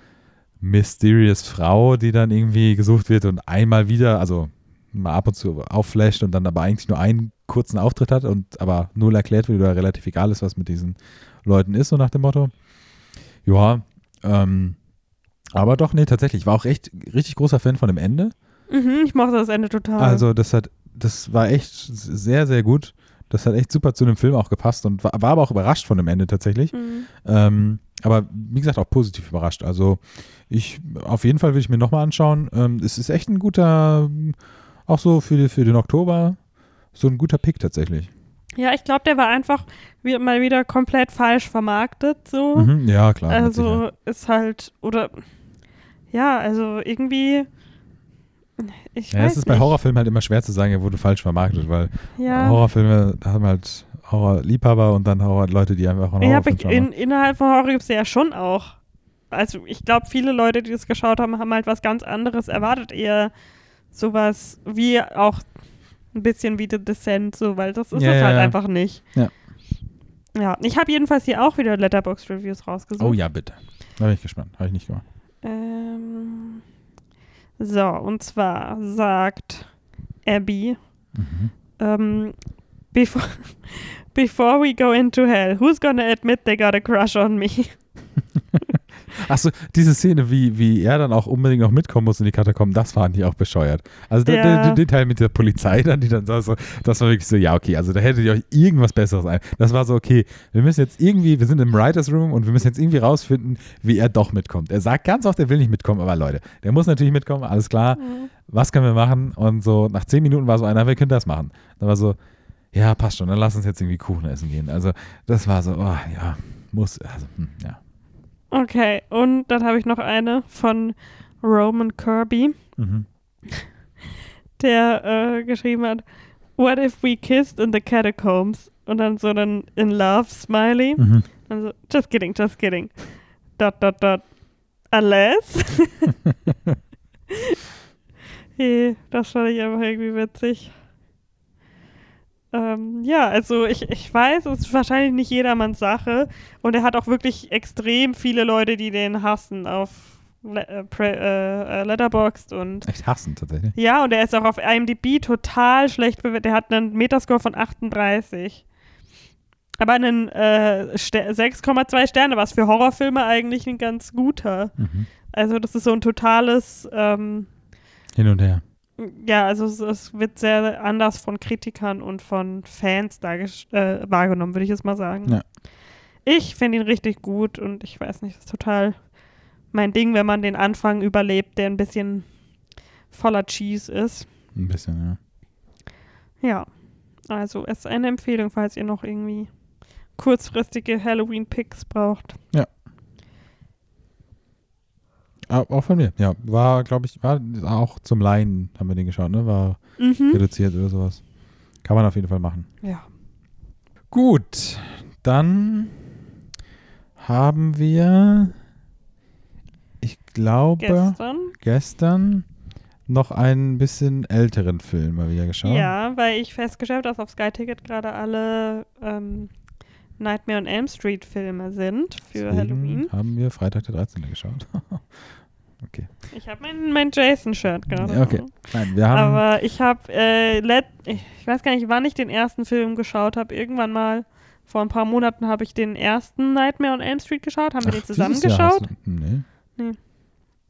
mysterious Frau, die dann irgendwie gesucht wird und einmal wieder, also mal ab und zu aufflasht und dann aber eigentlich nur einen kurzen Auftritt hat und aber null erklärt wird oder relativ egal ist, was mit diesen Leuten ist, so nach dem Motto. Ja, ähm, aber doch, nee, tatsächlich. Ich war auch echt richtig großer Fan von dem Ende. Mhm, ich mochte das Ende total. Also, das hat, das war echt sehr, sehr gut. Das hat echt super zu dem Film auch gepasst und war, war aber auch überrascht von dem Ende tatsächlich. Mhm. Ähm, aber wie gesagt, auch positiv überrascht. Also ich, auf jeden Fall will ich mir nochmal anschauen. Ähm, es ist echt ein guter, auch so für, für den Oktober, so ein guter Pick tatsächlich. Ja, ich glaube, der war einfach wie, mal wieder komplett falsch vermarktet, so. Mhm, ja, klar. Also ist halt, oder, ja, also irgendwie, ich ja, weiß es ist bei Horrorfilmen halt immer schwer zu sagen, er wurde falsch vermarktet, weil ja. Horrorfilme haben halt Horrorliebhaber und dann Horror-Leute, die einfach Horror ja, in, Innerhalb von Horror gibt es ja schon auch also ich glaube, viele Leute, die das geschaut haben, haben halt was ganz anderes erwartet. Eher sowas wie auch ein bisschen wie The Descent, so, weil das ist ja, es halt ja. einfach nicht. Ja. Ja, ich habe jedenfalls hier auch wieder Letterbox-Reviews rausgesucht. Oh ja, bitte. Da bin ich gespannt. Habe ich nicht gemacht. Ähm, so, und zwar sagt Abby, mhm. ähm, before, [LAUGHS] before we go into hell, who's gonna admit they got a crush on me? [LAUGHS] Achso, diese Szene, wie, wie er dann auch unbedingt noch mitkommen muss in die Katakomben, das fand ich auch bescheuert. Also ja. der, der, der, Teil mit der Polizei dann, die dann so, das war wirklich so, ja, okay, also da hättet ihr euch irgendwas Besseres ein. Das war so, okay, wir müssen jetzt irgendwie, wir sind im Writers Room und wir müssen jetzt irgendwie rausfinden, wie er doch mitkommt. Er sagt ganz oft, er will nicht mitkommen, aber Leute, der muss natürlich mitkommen, alles klar. Mhm. Was können wir machen? Und so nach zehn Minuten war so einer, wir können das machen. Da war so, ja, passt schon, dann lass uns jetzt irgendwie Kuchen essen gehen. Also das war so, oh, ja, muss, also, hm, ja. Okay, und dann habe ich noch eine von Roman Kirby, mhm. der äh, geschrieben hat, What if we kissed in the catacombs? Und dann so ein In Love Smiley. Mhm. Also, just kidding, just kidding. Dot, dot, dot. Unless. [LAUGHS] [LAUGHS] hey, das fand ich einfach irgendwie witzig. Ähm, ja, also ich, ich weiß, es ist wahrscheinlich nicht jedermanns Sache. Und er hat auch wirklich extrem viele Leute, die den hassen auf Le äh, äh, äh, Letterboxd und. Echt hassen tatsächlich. Ja, und er ist auch auf IMDb total schlecht bewertet. Der hat einen Metascore von 38. Aber einen äh, 6,2 Sterne, was für Horrorfilme eigentlich ein ganz guter. Mhm. Also, das ist so ein totales ähm, Hin und Her. Ja, also es, es, wird sehr anders von Kritikern und von Fans äh, wahrgenommen, würde ich jetzt mal sagen. Ja. Ich finde ihn richtig gut und ich weiß nicht, das ist total mein Ding, wenn man den Anfang überlebt, der ein bisschen voller Cheese ist. Ein bisschen, ja. Ja, also es ist eine Empfehlung, falls ihr noch irgendwie kurzfristige Halloween-Picks braucht. Ja. Ah, auch von mir, ja. War, glaube ich, war auch zum Laien haben wir den geschaut, ne? War Mhm. reduziert oder sowas. Kann man auf jeden Fall machen. Ja. Gut, dann haben wir, ich glaube, Gestern. gestern noch einen bisschen älteren Film mal wieder geschaut. Ja, weil ich festgestellt habe, dass auf Sky Ticket gerade alle ähm, Nightmare on Elm Street Filme sind für Deswegen Halloween. haben wir Freitag der 13. geschaut. [LAUGHS] okay. Ich habe mein, mein Jason-Shirt gerade. Okay. Nein, wir haben. Aber ich habe, äh, ich weiß gar nicht, wann ich den ersten Film geschaut habe. Irgendwann mal vor ein paar Monaten habe ich den ersten Nightmare on Elm Street geschaut. Haben wir Ach, den zusammen dieses Jahr geschaut? hast du- Nee.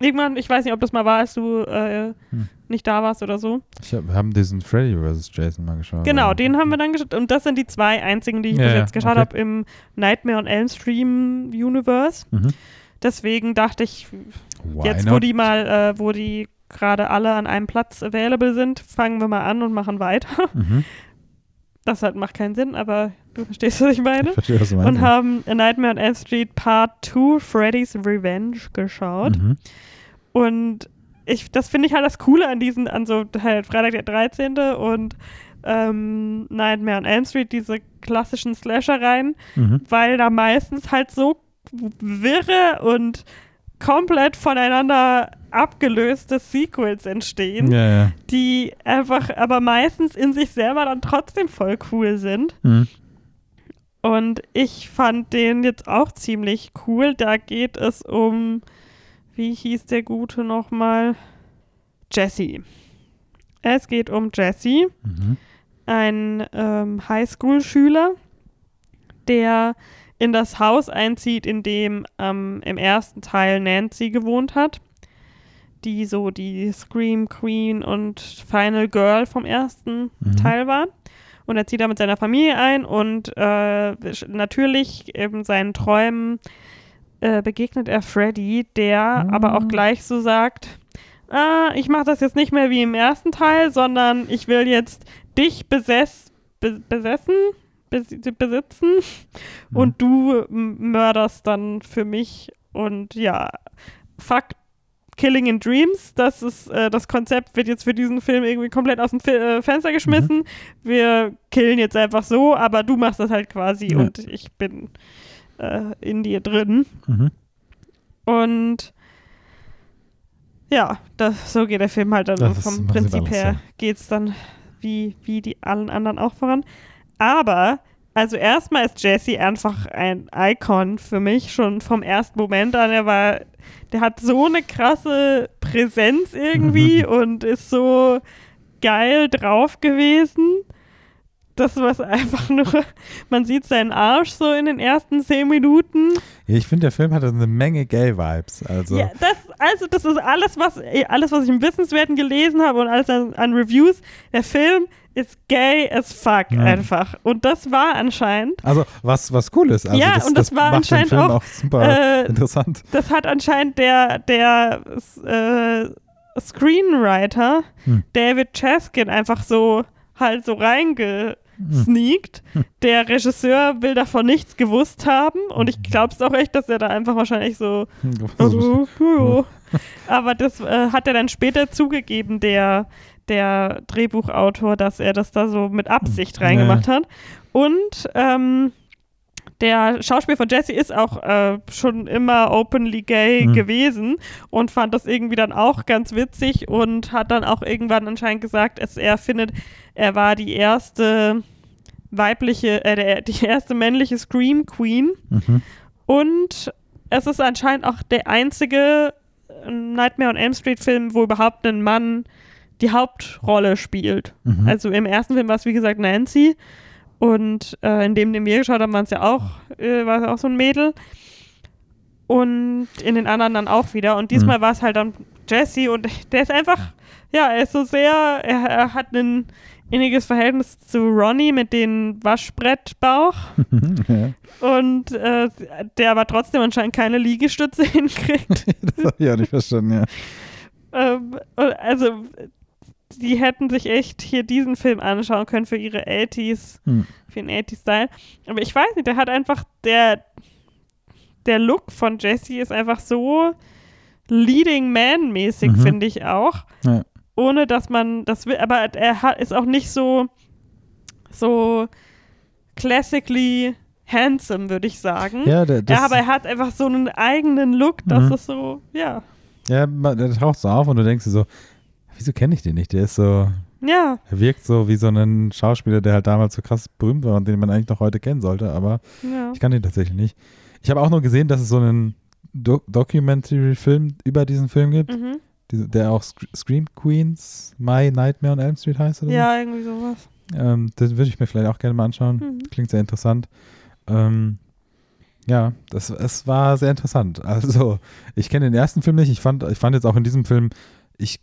Irgendwann, ich weiß nicht, ob das mal war, als du äh, Hm. nicht da warst oder so. Ich hab, wir haben diesen Freddy vs. Jason mal geschaut. Genau, aber- den haben wir dann geschaut. Und das sind die zwei einzigen, die ich Ja, bis jetzt geschaut okay. habe im Nightmare on Elm Stream Universe. Mhm. Deswegen dachte ich, Why jetzt wo not? die mal, äh, wo die gerade alle an einem Platz available sind, fangen wir mal an und machen weiter. [LAUGHS] Mhm. Das halt macht keinen Sinn, aber du verstehst, was ich meine. Ich verstehe, was du meinst. Und haben A Nightmare on Elm Street Part 2 Freddy's Revenge geschaut. Mhm. Und ich, das finde ich halt das Coole an diesen, an so halt Freitag der 13. und ähm, Nightmare on Elm Street, diese klassischen Slashereien, Mhm. weil da meistens halt so wirre und komplett voneinander abgelöste Sequels entstehen, Ja, ja. die einfach aber meistens in sich selber dann trotzdem voll cool sind. Mhm. Und ich fand den jetzt auch ziemlich cool. Da geht es um, wie hieß der Gute nochmal? Jesse. Es geht um Jesse, Mhm. ein ähm, Highschool-Schüler, der in das Haus einzieht, in dem ähm, im ersten Teil Nancy gewohnt hat, die so die Scream Queen und Final Girl vom ersten Mhm. Teil war. Und er zieht da mit seiner Familie ein und äh, natürlich in seinen Träumen äh, begegnet er Freddy, der Mhm. aber auch gleich so sagt, ah, ich mache das jetzt nicht mehr wie im ersten Teil, sondern ich will jetzt dich besess, be, besessen, bes, besitzen Mhm. und du mörderst dann für mich und ja, fuck Killing in Dreams, das ist äh, das Konzept wird jetzt für diesen Film irgendwie komplett aus dem Fi äh, Fenster geschmissen. Wir killen jetzt einfach so, aber du machst das halt quasi Ja. und ich bin äh, in dir drin. Mhm. Und ja, das, so geht der Film halt dann Das vom Prinzip her. Geht es dann wie, wie die allen anderen auch voran. Aber, also erstmal ist Jesse einfach ein Icon für mich, schon vom ersten Moment an. Er war, der hat so eine krasse Präsenz irgendwie [LAUGHS] und ist so geil drauf gewesen. Das war einfach nur, man sieht seinen Arsch so in den ersten zehn Minuten. Ja, ich finde, der Film hat eine Menge Gay-Vibes. Also, Ja, das, also das ist alles, was alles, was ich im Wissenswerten gelesen habe und alles an, an Reviews. Der Film ist gay as fuck Ja. einfach. Und das war anscheinend. also was, was cool ist. Also Ja, das, und das war macht den anscheinend auch, auch, super äh, interessant. Das hat anscheinend der, der äh, Screenwriter Hm. David Chaskin einfach so halt so reingesneakt. Hm. Der Regisseur will davon nichts gewusst haben und ich glaube es auch echt, dass er da einfach wahrscheinlich so. [LAUGHS] [LAUGHS] Aber das äh, hat er dann später zugegeben, der, der Drehbuchautor, dass er das da so mit Absicht Ja. reingemacht hat. Und ähm, der Schauspieler von Jesse ist auch äh, schon immer openly gay Mhm. gewesen und fand das irgendwie dann auch ganz witzig und hat dann auch irgendwann anscheinend gesagt, dass er findet, er war die erste weibliche, äh, der, [LAUGHS] die erste männliche Scream Queen Mhm. und es ist anscheinend auch der einzige äh, Nightmare on Elm Street Film, wo überhaupt ein Mann die Hauptrolle spielt. Mhm. Also im ersten Film war es wie gesagt Nancy und äh, in dem, den wir geschaut haben, waren es ja auch, äh, war es auch so ein Mädel. Und in den anderen dann auch wieder. Und diesmal Mhm. war es halt dann Jesse und [LAUGHS] der ist einfach, ja, er ist so sehr, er, er hat ein inniges Verhältnis zu Ronnie mit dem Waschbrettbauch [LAUGHS] ja. und äh, der aber trotzdem anscheinend keine Liegestütze [LAUGHS] hinkriegt. Das habe ich auch nicht verstanden, ja. ähm, also die hätten sich echt hier diesen Film anschauen können für ihre 80s, Hm. für den 80s-Style. Aber ich weiß nicht, der hat einfach, der, der Look von Jesse ist einfach so Leading Man mäßig, Mhm. finde ich auch. Ja. Ohne dass man das will, aber er hat, ist auch nicht so, so classically handsome, würde ich sagen. Ja, der, ja, aber er hat einfach so einen eigenen Look, das Mhm. ist so, ja. ja, der taucht so auf und du denkst dir so, wieso kenne ich den nicht? Der ist so, Ja, er wirkt so wie so ein Schauspieler, der halt damals so krass berühmt war und den man eigentlich noch heute kennen sollte, aber ja. ich kann den tatsächlich nicht. Ich habe auch nur gesehen, dass es so einen Do Documentary-Film über diesen Film gibt, Mhm. diese- der auch Sc Scream Queens, My Nightmare on Elm Street heißt oder so. Ja, irgendwie sowas. Ähm, das würde ich mir vielleicht auch gerne mal anschauen. Mhm. Klingt sehr interessant. Ähm, ja, das, es war sehr interessant. [LAUGHS] Also, ich kenne den ersten Film nicht. Ich fand, ich fand jetzt auch in diesem Film, ich,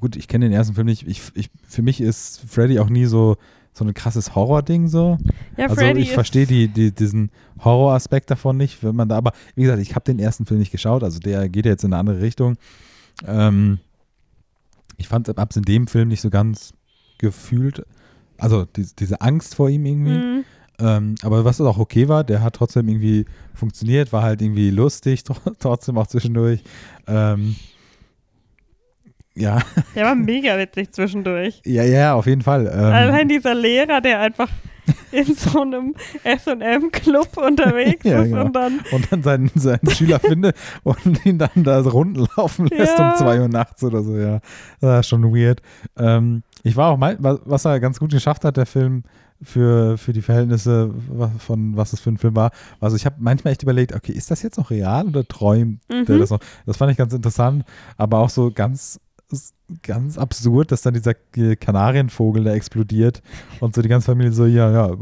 gut, ich kenne den ersten Film nicht. Ich, ich, für mich ist Freddy auch nie so, so ein krasses Horror-Ding so. Ja, also, Freddy ich verstehe die, die, diesen Horror-Aspekt davon nicht, wenn man da, aber wie gesagt, ich habe den ersten Film nicht geschaut. Also, der geht jetzt in eine andere Richtung. Ähm, ich fand, hab's in dem Film nicht so ganz gefühlt. Also, die, diese Angst vor ihm irgendwie. Mhm. Ähm, aber was auch okay war, der hat trotzdem irgendwie funktioniert, war halt irgendwie lustig, [LAUGHS] tr- trotzdem auch zwischendurch. Ähm, ja, Der war mega witzig zwischendurch. ja, ja, auf jeden Fall. Ähm, Allein dieser Lehrer, der einfach in so einem SM-Club unterwegs Ja, ist genau. und dann und dann seinen, seinen Schüler findet und ihn dann da so Runden laufen lässt Ja. um 2 Uhr nachts oder so, ja. Das war schon weird. Ähm, ich war auch mal, was er ganz gut geschafft hat, der Film, für, für die Verhältnisse von was es für ein Film war. Also ich habe manchmal echt überlegt, okay, ist das jetzt noch real oder träumt der Mhm. das noch? Das fand ich ganz interessant, aber auch so ganz ganz absurd, dass dann dieser Kanarienvogel da explodiert und so die ganze Familie so, ja, ja,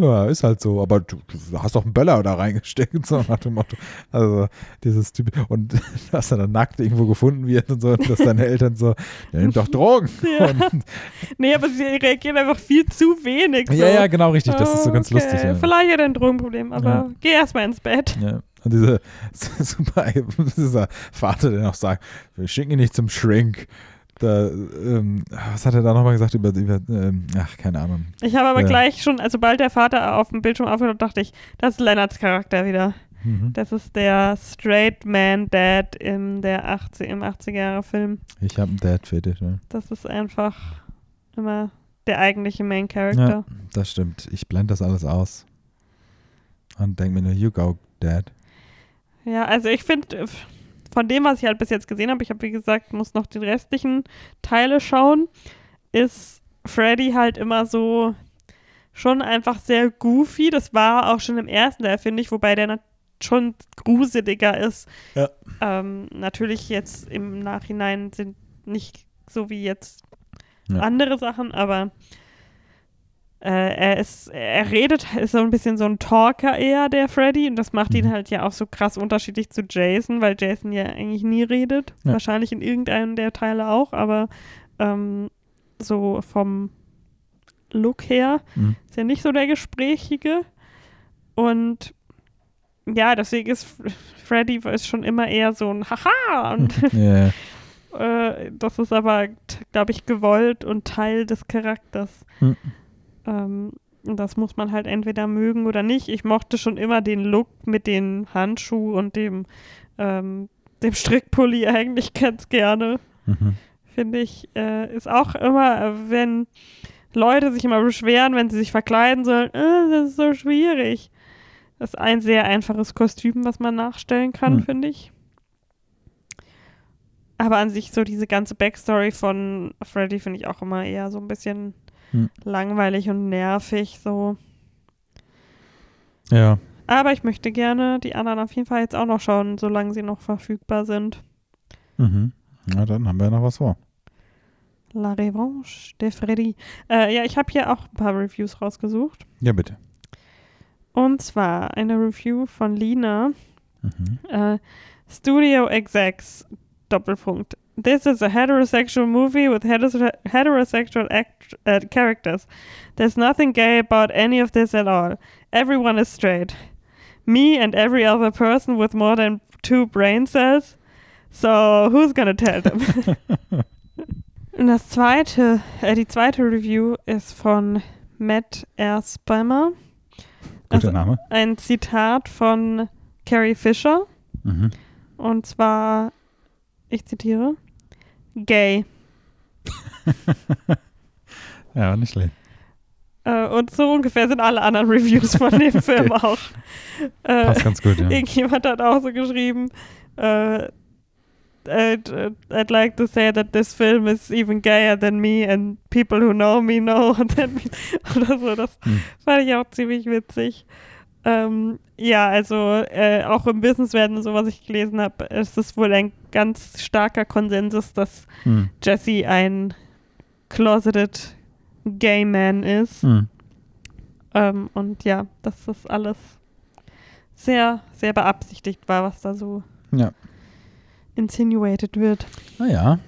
ja, ist halt so, aber du, du hast doch einen Böller da reingesteckt, [LAUGHS] so nach dem Motto. Also dieses Typ und [LAUGHS] dass er dann nackt irgendwo gefunden wird und so, und dass seine Eltern so, der nimmt doch Drogen. [LAUGHS] Ja. Und, Nee, aber sie reagieren einfach viel zu wenig. So. ja, ja, genau richtig, das ist so ganz Okay, lustig. Ja. Vielleicht hat er ein Drogenproblem, aber Ja. geh erstmal ins Bett. Ja. Und diese [LAUGHS] super, dieser Vater, der noch sagt, wir schicken ihn nicht zum Shrink. Da, ähm, was hat er da nochmal gesagt über, über ähm, ach, keine Ahnung. Ich habe aber Ja. gleich schon, also sobald der Vater auf dem Bildschirm aufgetaucht, dachte ich, das ist Lennarts Charakter wieder. Mhm. Das ist der Straight Man Dad im, der 80, im 80er-Jahre-Film. Ich habe einen Dad-Fetisch. Ja. Das ist einfach immer der eigentliche Main Character. ja, das stimmt. Ich blende das alles aus. Und denke mir nur, you go, Dad. Ja, also ich finde, von dem, was ich halt bis jetzt gesehen habe, ich habe wie gesagt, muss noch die restlichen Teile schauen, ist Freddy halt immer so schon einfach sehr goofy. Das war auch schon im ersten Teil, finde ich, wobei der schon gruseliger ist. Ja. Ähm, natürlich jetzt im Nachhinein sind nicht so wie jetzt Ja. andere Sachen, aber äh, er ist, er redet, ist so ein bisschen so ein Talker eher, der Freddy, und das macht ihn Mhm. halt ja auch so krass unterschiedlich zu Jason, weil Jason ja eigentlich nie redet. Ja. Wahrscheinlich in irgendeinem der Teile auch, aber ähm, so vom Look her Mhm. ist er nicht so der Gesprächige. Und ja, deswegen ist Freddy ist schon immer eher so ein Haha und [LAUGHS] Ja, [LAUGHS] äh, das ist aber, glaube ich, gewollt und Teil des Charakters. Hm. Ähm, das muss man halt entweder mögen oder nicht. Ich mochte schon immer den Look mit den Handschuhen und dem, ähm, dem Strickpulli [LAUGHS] eigentlich ganz gerne. mhm. Finde ich, äh, ist auch immer, wenn Leute sich immer beschweren, wenn sie sich verkleiden sollen, äh, das ist so schwierig. Das ist ein sehr einfaches Kostüm, was man nachstellen kann, Hm. finde ich. Aber an sich so diese ganze Backstory von Freddy finde ich auch immer eher so ein bisschen Hm. langweilig und nervig so. ja. Aber ich möchte gerne die anderen auf jeden Fall jetzt auch noch schauen, solange sie noch verfügbar sind. Mhm. Na, dann haben wir noch was vor. La Revanche de Freddy. Äh, ja, ich habe hier auch ein paar Reviews rausgesucht. Ja, bitte. Und zwar eine Review von Lina. Mhm. Äh, Studio Execs, Doppelpunkt. This is a heterosexual movie with heterose- heterosexual act uh, characters. There's nothing gay about any of this at all. Everyone is straight. Me and every other person with more than two brain cells. So, who's gonna tell them? [LAUGHS] Und das zweite, äh, die zweite Review ist von Matt R. Spammer. Guter Also Name. ein Zitat von Carrie Fisher. Mhm. Und zwar, ich zitiere, gay. [LAUGHS] Ja, nicht schlecht. Äh, und so ungefähr sind alle anderen Reviews von dem [LAUGHS] Film auch. Äh, Passt ganz gut, ja. Irgendjemand hat auch so geschrieben, äh, I'd, I'd like to say that this film is even gayer than me and people who know me know [LAUGHS] that me, oder so. Das Hm. fand ich auch ziemlich witzig. Ähm, ja, also äh, auch im Businesswerden, so was ich gelesen habe, ist es wohl ein ganz starker Konsensus, dass Hm. Jesse ein closeted gay man ist. Hm. Ähm, und ja, dass das alles sehr, sehr beabsichtigt war, was da so Ja. insinuated wird. Naja.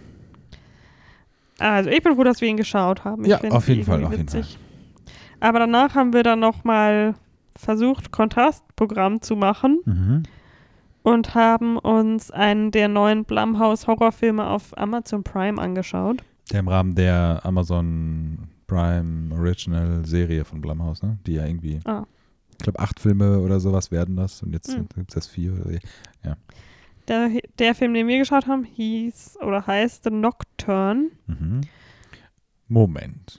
Also ich bin froh, dass wir ihn geschaut haben. Ich Ja, auf jeden Fall, irgendwie auf jeden witzig. Aber danach haben wir dann nochmal versucht, Kontrastprogramm zu machen Mhm. und haben uns einen der neuen Blumhouse-Horrorfilme auf Amazon Prime angeschaut. Der im Rahmen der Amazon Prime Original Serie von Blumhouse, ne? Die ja irgendwie, Ah. ich glaube, acht Filme oder sowas werden das und jetzt Hm. gibt es erst vier. Oder Der, der Film, den wir geschaut haben, hieß oder heißt The Nocturne. mhm. Moment.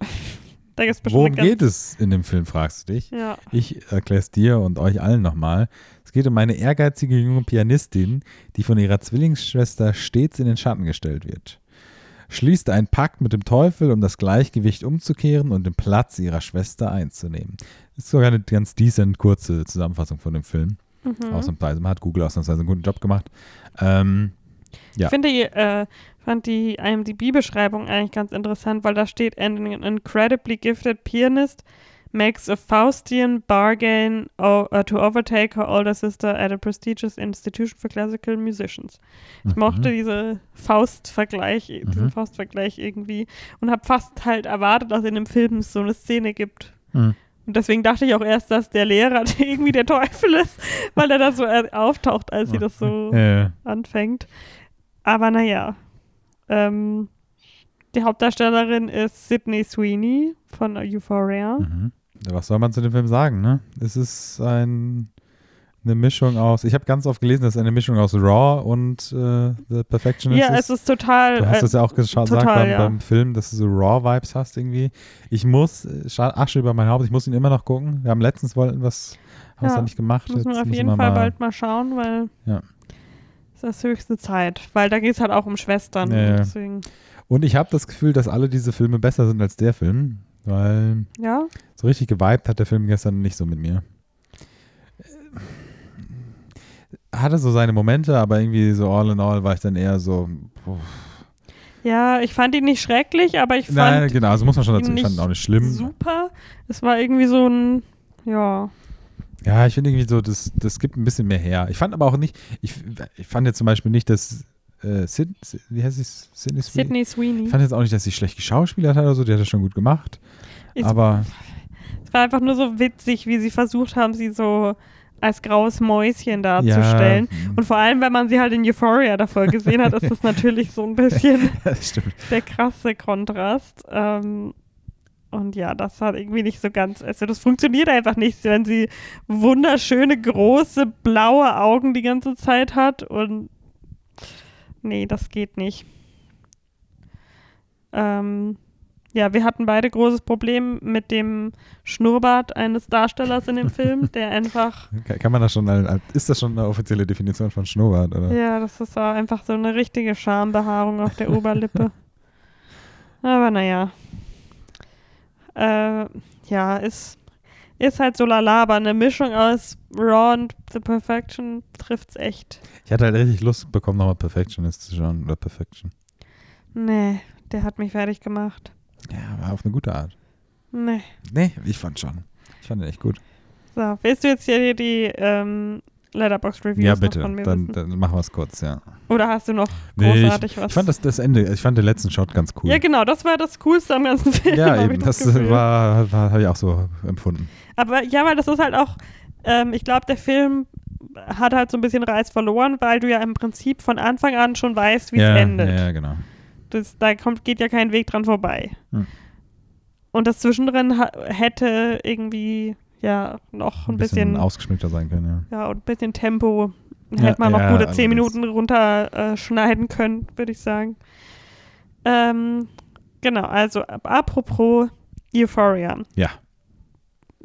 Da gibt es bestimmt Worum geht es in dem Film, fragst du dich? Ja. Ich erkläre es dir und euch allen nochmal. Es geht um eine ehrgeizige junge Pianistin, die von ihrer Zwillingsschwester stets in den Schatten gestellt wird. Schließt einen Pakt mit dem Teufel, um das Gleichgewicht umzukehren und den Platz ihrer Schwester einzunehmen. Das ist sogar eine ganz decent kurze Zusammenfassung von dem Film. Mhm. Ausnahmsweise. Man hat Google ausnahmsweise einen guten Job gemacht. Ähm, Ja. Ich finde die, äh, fand die IMDb-Beschreibung eigentlich ganz interessant, weil da steht, an incredibly gifted pianist makes a Faustian bargain uh, to overtake her older sister at a prestigious institution for classical musicians. Ich mhm. mochte diese Faust-Vergleich, diesen Mhm. Faust-Vergleich irgendwie und habe fast halt erwartet, dass in dem Film es so eine Szene gibt. Mhm. Und deswegen dachte ich auch erst, dass der Lehrer [LAUGHS] irgendwie der Teufel ist, weil er da so äh, auftaucht, als sie das so Äh, anfängt. Aber naja. Ähm, die Hauptdarstellerin ist Sydney Sweeney von Euphoria. mhm. Was soll man zu dem Film sagen, ne? Es ist ein, eine Mischung aus, ich habe ganz oft gelesen, dass es eine Mischung aus Raw und äh, The Perfectionist Ja, es ist. ist total. Du hast äh, das ja auch total, gesagt beim, ja. beim Film, dass du so Raw-Vibes hast irgendwie. Ich muss, äh, Asche über mein Haupt, ich muss ihn immer noch gucken. Wir haben letztens wollten was, haben es Ja, noch nicht gemacht. müssen wir Jetzt auf jeden Fall mal, bald mal schauen, weil Ja. Ist höchste Zeit. Weil da geht es halt auch um Schwestern. Ja, und Und ich habe das Gefühl, dass alle diese Filme besser sind als der Film, weil ja. so richtig geweibt hat der Film gestern nicht so mit mir. Äh, Hatte so seine Momente, aber irgendwie so all in all war ich dann eher so. Puh. Ja, ich fand ihn nicht schrecklich, aber ich fand Nein, genau, also muss man schon dazu. Ich fand ihn auch nicht schlimm. super. Es war irgendwie so ein, ja. Ja, ich finde irgendwie so, das, das gibt ein bisschen mehr her. Ich fand aber auch nicht, ich, ich fand jetzt zum Beispiel nicht, dass äh, Sid, wie heißt es? Sydney Sweeney? Sydney Sweeney. Ich fand jetzt auch nicht, dass sie schlecht geschauspielert hat oder so, die hat das schon gut gemacht. Ich- aber Es war einfach nur so witzig, wie sie versucht haben, sie so als graues Mäuschen darzustellen. ja, Und vor allem, wenn man sie halt in Euphoria davor gesehen hat, ist das [LAUGHS] natürlich so ein bisschen der krasse Kontrast. Ähm, und ja, das hat irgendwie nicht so ganz, also das funktioniert einfach nicht, wenn sie wunderschöne, große, blaue Augen die ganze Zeit hat und nee, das geht nicht. Ähm, ja, wir hatten beide großes Problem mit dem Schnurrbart eines Darstellers in dem Film, [LAUGHS] der einfach Kann, man das schon, ist das schon eine offizielle Definition von Schnurrbart? Oder? Ja, das ist einfach so eine richtige Schambehaarung auf der Oberlippe. [LAUGHS] Aber naja. Äh, ja, ist, ist halt so lala, aber eine Mischung aus Raw und The Perfection trifft's echt. Ich hatte halt richtig Lust bekommen, nochmal Perfectionist zu schauen. Oder Perfection. Nee, der hat mich fertig gemacht. Ja, war auf eine gute Art. Nee. Nee, ich fand schon. Ich fand den echt gut. So, willst du jetzt hier die ähm, Letterbox Reviews ja, bitte. von mir Dann, wissen? dann machen wir es kurz, ja. Oder hast du noch Nee, großartig was? Ich fand das, das Ende, ich fand den letzten Shot ganz cool. Ja, genau, das war das Coolste am ganzen Film. Ja, ich eben. Das, Gefühl. war, war habe ich auch so empfunden. Aber ja, weil das ist halt auch, ähm, ich glaube, der Film hat halt so ein bisschen Reiz verloren, weil du ja im Prinzip von Anfang an schon weißt, wie ja, es endet. Ja, ja, genau. Das, da kommt, geht ja kein Weg dran vorbei. Hm. Und das zwischendrin hätte irgendwie ja noch ein, bisschen, ausgeschmückter sein können, ja. ja, und ein bisschen Tempo hätte man noch ja, gute allerdings. 10 Minuten runterschneiden äh, können, würde ich sagen. Ähm, genau, also ap- apropos Euphoria. Ja.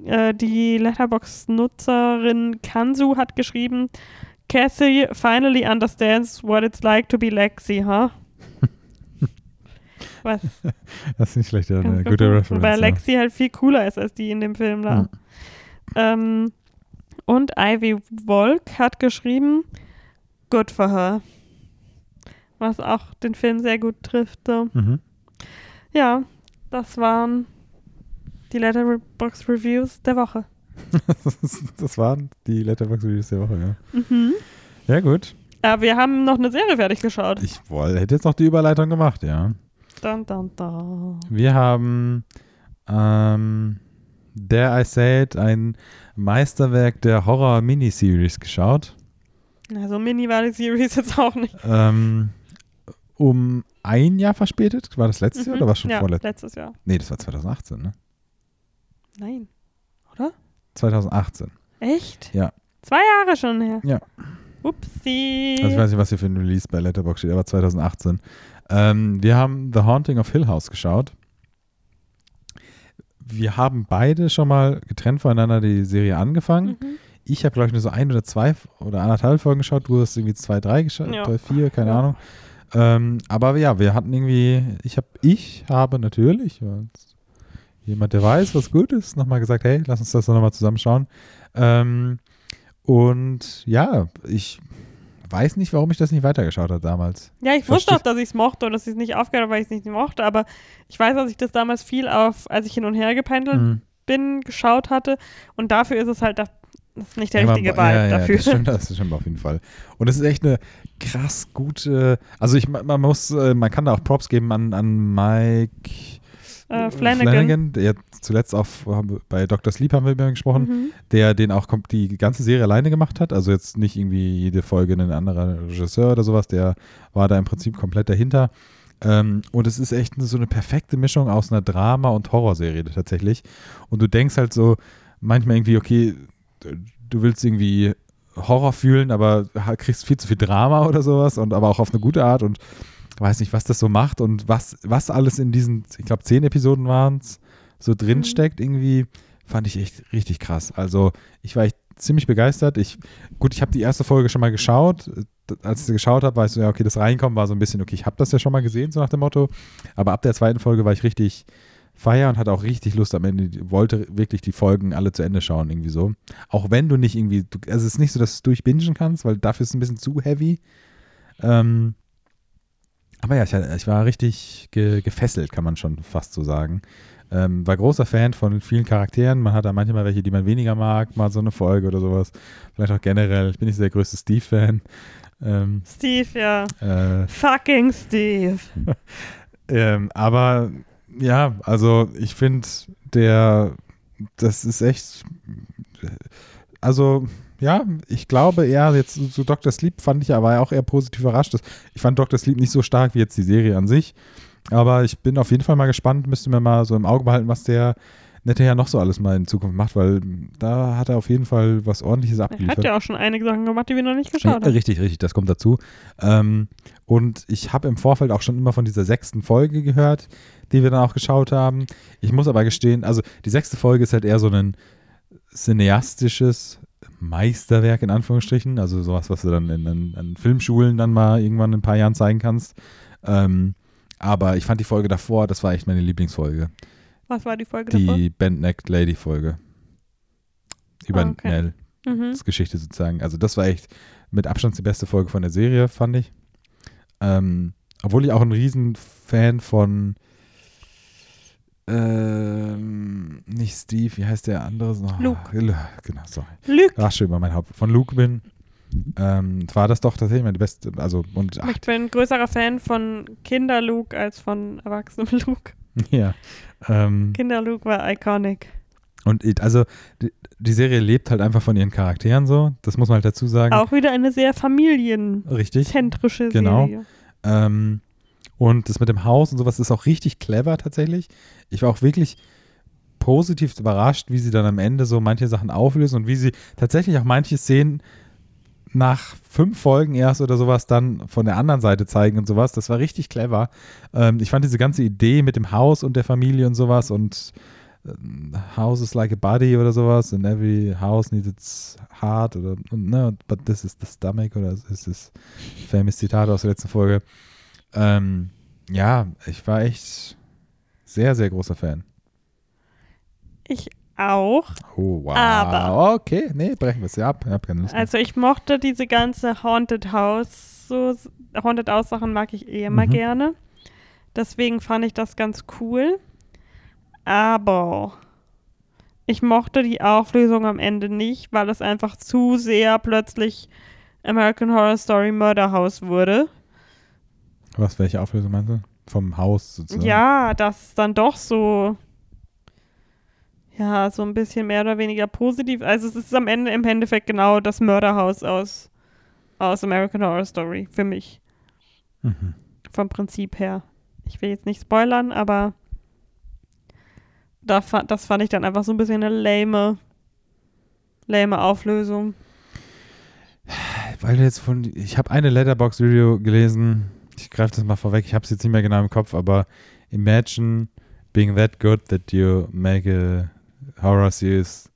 Äh, die Letterbox-Nutzerin Kansu hat geschrieben, Kathy finally understands what it's like to be Lexi, huh? [LAUGHS] Was? Das ist nicht schlecht, ja, eine gute gut. Reference. Weil ja. Lexi halt viel cooler ist als die in dem Film da. Mhm. Ähm, und Ivy Volk hat geschrieben, good for her. Was auch den Film sehr gut trifft. So. Mhm. Ja, das waren die Letterbox Reviews der Woche. [LAUGHS] das, waren die Letterboxd-Reviews der Woche, ja. Mhm. Ja, gut. Ja, wir haben noch eine Serie fertig geschaut. Ich woll, hätte jetzt noch die Überleitung gemacht, ja. Dun, dun, dun. Wir haben ähm, Dare I Say It, ein Meisterwerk der Horror-Miniseries geschaut. Also Mini war die Series jetzt auch nicht. Ähm, um ein Jahr verspätet. War das letztes Jahr Mhm. oder war es schon ja, vorletztes? letztes Jahr. Nee, das war 2018, ne? Nein. 2018. Echt? Ja. Zwei Jahre schon her. Ja. Upsi. Also ich weiß nicht, was hier für ein Release bei Letterboxd steht, aber 2018. Ähm, wir haben The Haunting of Hill House geschaut. Wir haben beide schon mal getrennt voneinander die Serie angefangen. Mhm. Ich habe, glaube ich, nur so ein oder zwei oder anderthalb Folgen geschaut. Du hast irgendwie zwei, drei geschaut, Ja. drei, vier, keine Ja. Ahnung. Ähm, aber ja, wir hatten irgendwie, ich habe, ich habe natürlich, jemand, der weiß, was gut ist, nochmal gesagt, hey, lass uns das doch nochmal zusammenschauen. Ähm, und ja, ich weiß nicht, warum ich das nicht weitergeschaut habe damals. Ja, ich Versteh- wusste auch, dass ich es mochte und dass ich es nicht aufgehört habe, weil ich es nicht mochte, aber ich weiß, dass ich das damals viel auf, als ich hin und her gependelt Mhm. bin, geschaut hatte und dafür ist es halt das, ist nicht der Ja, richtige Vibe ja, ja, dafür. Das stimmt, [LAUGHS] das stimmt auf jeden Fall. Und es ist echt eine krass gute, also ich, man muss, äh, man kann da auch Props geben an, an Mike Äh, Flanagan. der zuletzt auch bei Dr. Sleep haben wir über ihn gesprochen, Mhm. der den auch die ganze Serie alleine gemacht hat. Also jetzt nicht irgendwie jede Folge ein anderer Regisseur oder sowas, der war da im Prinzip komplett dahinter. Ähm, und es ist echt so eine perfekte Mischung aus einer Drama- und Horrorserie tatsächlich. Und du denkst halt so manchmal irgendwie, okay, du willst irgendwie Horror fühlen, aber kriegst viel zu viel Drama oder sowas und aber auch auf eine gute Art und weiß nicht, was das so macht und was, was alles in diesen, ich glaube, zehn Episoden waren es, so drin Mhm. steckt irgendwie, fand ich echt richtig krass. Also ich war echt ziemlich begeistert. Ich, gut, ich habe die erste Folge schon mal geschaut. Als ich sie geschaut habe, war ich so, ja, okay, das Reinkommen war so ein bisschen, okay, ich habe das ja schon mal gesehen, so nach dem Motto. Aber ab der zweiten Folge war ich richtig feier und hatte auch richtig Lust am Ende, wollte wirklich die Folgen alle zu Ende schauen, irgendwie so. Auch wenn du nicht irgendwie, also es ist nicht so, dass du es durchbingen kannst, weil dafür ist es ein bisschen zu heavy. Ähm, aber ja, ich, ich war richtig ge, gefesselt, kann man schon fast so sagen. Ähm, war großer Fan von vielen Charakteren. Man hat da manchmal welche, die man weniger mag, mal so eine Folge oder sowas. Vielleicht auch generell. Ich bin nicht so der größte Steve-Fan. Ähm, Steve, ja. äh, Fucking Steve. [LAUGHS] ähm, aber ja, also ich finde, der, das ist echt, also ja, ich glaube eher, jetzt zu so Dr. Sleep fand ich aber auch eher positiv überrascht. Ich fand Dr. Sleep nicht so stark wie jetzt die Serie an sich, aber ich bin auf jeden Fall mal gespannt, müsste mir mal so im Auge behalten, was der nette ja noch so alles mal in Zukunft macht, weil da hat er auf jeden Fall was ordentliches Er abgeliefert. hat ja auch schon einige Sachen gemacht, die wir noch nicht geschaut haben. Richtig, richtig, das kommt dazu. Ähm, und ich habe im Vorfeld auch schon immer von dieser sechsten Folge gehört, die wir dann auch geschaut haben. Ich muss aber gestehen, also die sechste Folge ist halt eher so ein cineastisches Meisterwerk in Anführungsstrichen, also sowas, was du dann in, in, an Filmschulen dann mal irgendwann in ein paar Jahren zeigen kannst. Ähm, aber ich fand die Folge davor, das war echt meine Lieblingsfolge. Was war die Folge davor? Die Band-Necked Lady-Folge. Über Ah, okay. Nell. Mhm. Das Geschichte sozusagen. Also das war echt mit Abstand die beste Folge von der Serie, fand ich. Ähm, obwohl ich auch ein Riesenfan von ähm, nicht Steve, wie heißt der andere? Oh, Luke. Genau, sorry. Lüg. Rasch über mein Haupt. Von Luke bin. Ähm, war das doch tatsächlich meine beste, also und ach, Ich bin ein größerer Fan von Kinder-Luke als von erwachsenem [LAUGHS] Luke. ja. Ähm, Kinder-Luke war iconic. und it- also die, die Serie lebt halt einfach von ihren Charakteren so, das muss man halt dazu sagen. Auch wieder eine sehr familienzentrische. Genau. Serie. Ähm, und das mit dem Haus und sowas ist auch richtig clever tatsächlich. Ich war auch wirklich positiv überrascht, wie sie dann am Ende so manche Sachen auflösen und wie sie tatsächlich auch manche Szenen nach fünf Folgen erst oder sowas dann von der anderen Seite zeigen und sowas. Das war richtig clever. Ähm, ich fand diese ganze Idee mit dem Haus und der Familie und sowas und äh, House is like a body oder sowas and every house needs its heart oder ne, but this is the stomach oder ist das famous Zitat aus der letzten Folge. Ähm, ja, ich war echt sehr, sehr großer Fan. Ich auch. Oh, wow. Aber- okay, nee, brechen wir es ja ab. Ich. Also ich mochte diese ganze Haunted House, so Haunted House Sachen mag ich eh immer Mhm. gerne. Deswegen fand ich das ganz cool. Aber ich mochte die Auflösung am Ende nicht, weil es einfach zu sehr plötzlich American Horror Story Murder House wurde. Was, welche Auflösung meinst du? Vom Haus sozusagen? Ja, das ist dann doch so, ja, so ein bisschen mehr oder weniger positiv. Also es ist am Ende im Endeffekt genau das Mörderhaus aus, aus American Horror Story für mich, Mhm. vom Prinzip her. Ich will jetzt nicht spoilern, aber da das fand ich dann einfach so ein bisschen eine lame, lame Auflösung. Weil du jetzt von, ich habe eine Letterbox-Video gelesen, ich greife das mal vorweg, ich habe es jetzt nicht mehr genau im Kopf, aber imagine being that good that you make a horror series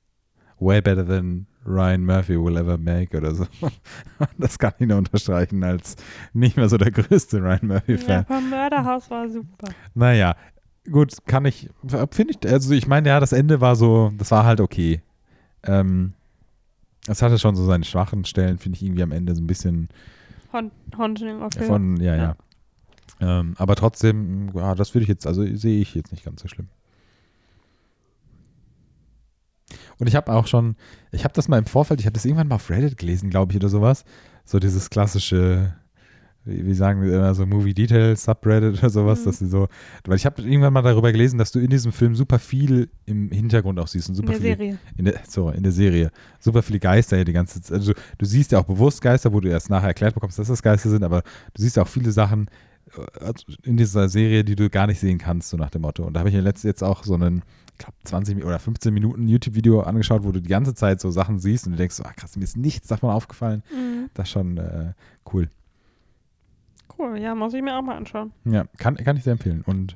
way better than Ryan Murphy will ever make oder so. [LAUGHS] Das kann ich nur unterstreichen als nicht mehr so der größte Ryan Ja, Murphy-Fan. aber Mörderhaus war super. Naja, gut, kann ich, finde ich, also ich meine, ja, das Ende war so, das war halt okay. Ähm, es hatte schon so seine schwachen Stellen, finde ich irgendwie am Ende so ein bisschen Haunt Haunting of Hill. von, ja, ja. Ja. Ähm, aber trotzdem, ja, das würde ich jetzt, also sehe ich jetzt nicht ganz so schlimm. Und ich habe auch schon, ich habe das mal im Vorfeld, ich habe das irgendwann mal auf Reddit gelesen, glaube ich, oder sowas. So dieses klassische, wie, sagen wir immer, so Movie Details Subreddit oder sowas, Mhm. dass sie so, weil ich habe irgendwann mal darüber gelesen, dass du in diesem Film super viel im Hintergrund auch siehst und in super der viele Serie. in der, so, in der Serie. Super viele Geister hier die ganze Zeit. Also du siehst ja auch bewusst Geister, wo du erst nachher erklärt bekommst, dass das Geister sind, aber du siehst ja auch viele Sachen äh, also in dieser Serie, die du gar nicht sehen kannst, so nach dem Motto. Und da habe ich mir letztens jetzt auch so einen, ich glaube, 20 Mi- oder 15 Minuten YouTube-Video angeschaut, wo du die ganze Zeit so Sachen siehst und du denkst, ah, krass, mir ist nichts davon aufgefallen. Mhm. Das ist schon äh, cool. Cool, ja, muss ich mir auch mal anschauen. Ja, kann, kann ich sehr empfehlen. Und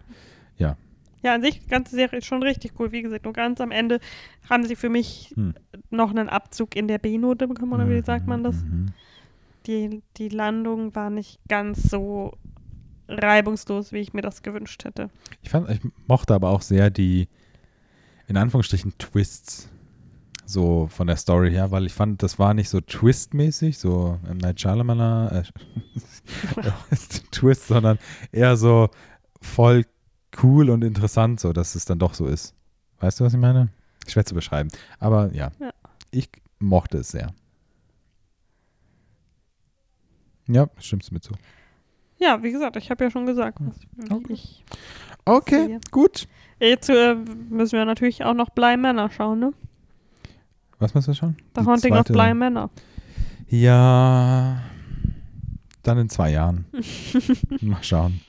Ja, an sich, die ganze Serie ist schon richtig cool. Wie gesagt, nur ganz am Ende haben sie für mich Hm. noch einen Abzug in der B-Note bekommen, oder wie sagt man das? Mhm. Die, die Landung war nicht ganz so reibungslos, wie ich mir das gewünscht hätte. Ich, fand, ich mochte aber auch sehr die, in Anführungsstrichen, Twists so von der Story her, weil ich fand, das war nicht so Twist-mäßig, so M. Night Shyamalan äh, [LAUGHS] Twist, sondern eher so voll cool und interessant, so dass es dann doch so ist. Weißt du, was ich meine? Schwer zu beschreiben. Aber ja, Ja. ich mochte es sehr. Ja, stimmst du mit zu. Ja, wie gesagt, ich habe ja schon gesagt, was wie Okay. ich. Okay, Sehe. gut. Jetzt äh, müssen wir natürlich auch noch Bly Manor schauen, ne? Was meinst du schon? The Die Haunting of zweite- Bly Manor. Ja, dann in zwei Jahren. [LAUGHS] Mal schauen.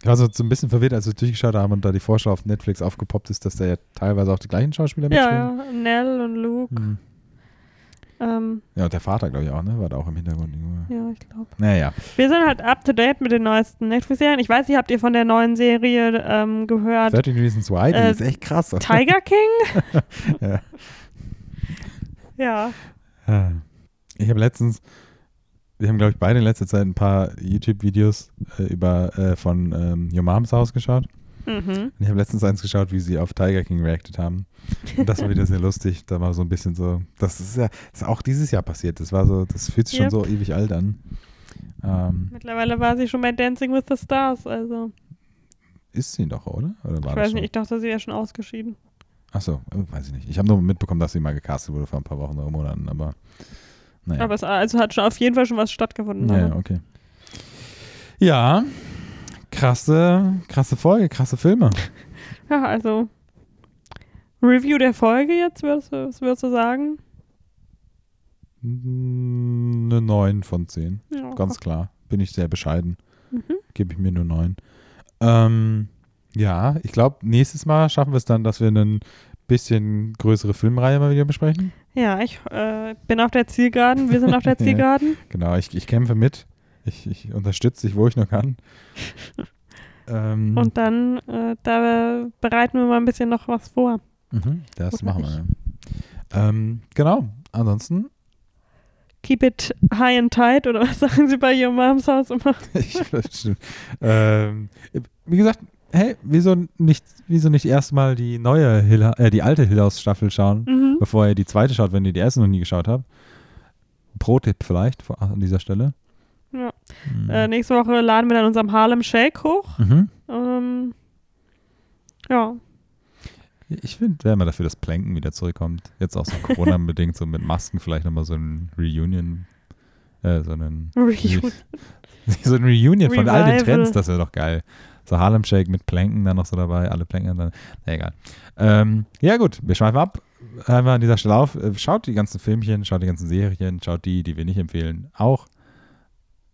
Ich war so ein bisschen verwirrt, als wir durchgeschaut haben und da die Vorschau auf Netflix aufgepoppt ist, dass da ja teilweise auch die gleichen Schauspieler Ja, mitspielen. ja, Nell und Luke. Hm. Ähm, Ja, und der Vater, glaube ich, auch, ne? War da auch im Hintergrund. ja, ich glaube. Naja. Wir sind halt up to date mit den neuesten Netflix-Serien. Ich weiß nicht, habt ihr von der neuen Serie ähm, gehört? 13 Reasons Why, die Äh, ist echt krass. Tiger King? [LAUGHS] Ja. Ja. Ich habe letztens, wir haben, glaube ich, beide in letzter Zeit ein paar YouTube-Videos äh, über äh, von ähm, Your Mom's House geschaut. Mhm. Und ich habe letztens eins geschaut, wie sie auf Tiger King reacted haben. Und das war wieder sehr lustig. Da war so ein bisschen so, das ist ja das ist auch dieses Jahr passiert. Das war so, das fühlt sich Yep. schon so ewig alt an. Ähm, Mittlerweile war sie schon bei Dancing with the Stars, also ist sie doch, oder? Oder ich weiß nicht, ich dachte, sie wäre schon ausgeschieden. Achso, weiß ich nicht. Ich habe nur mitbekommen, dass sie mal gecastet wurde vor ein paar Wochen oder Monaten, aber naja. Aber es also hat schon auf jeden Fall schon was stattgefunden. Ja, aber- okay. Ja, krasse, krasse Folge, krasse Filme. [LAUGHS] ja, also Review der Folge jetzt, würdest du, was würdest du sagen? Eine 9 von 10, Ja, ganz klar. Bin ich sehr bescheiden. Mhm. Gebe ich mir nur 9. Ähm, ja, ich glaube, nächstes Mal schaffen wir es dann, dass wir einen bisschen größere Filmreihe mal wieder besprechen. Ja, ich äh, bin auf der Zielgeraden, wir sind auf der. [LAUGHS] Zielgeraden. Genau, ich, ich kämpfe mit. Ich, ich unterstütze dich, wo ich nur kann. [LAUGHS] ähm, Und dann, äh, da bereiten wir mal ein bisschen noch was vor. mhm, das Oder machen wir. ja. Ähm, genau, ansonsten, Keep it high and tight, oder was [LAUGHS] sagen Sie bei Your Mom's House immer? ich, stimmt. ähm, wie gesagt, hey, wieso nicht, wieso nicht erstmal die neue Hill, äh, die alte Hill House Staffel schauen, Mhm. bevor ihr die zweite schaut, wenn ihr die erste noch nie geschaut habt? Pro-Tipp vielleicht an dieser Stelle. Ja. Mhm. Äh, nächste Woche laden wir dann unserem Harlem Shake hoch. mhm. Ähm, ja, Ich finde, wäre mal dafür, dass Planken wieder zurückkommt. Jetzt auch so [LAUGHS] Corona-bedingt, so mit Masken vielleicht nochmal so ein Reunion, äh, so einen, Reunion. [LAUGHS] so ein Reunion von all den Revival. Trends, das wäre doch geil. So Harlem Shake mit Planken dann noch so dabei, alle Planken dann, na egal. Ähm, ja gut, wir schweifen ab. Hören wir an dieser Stelle auf. Äh, Schaut die ganzen Filmchen, schaut die ganzen Serien, schaut die, die wir nicht empfehlen, auch.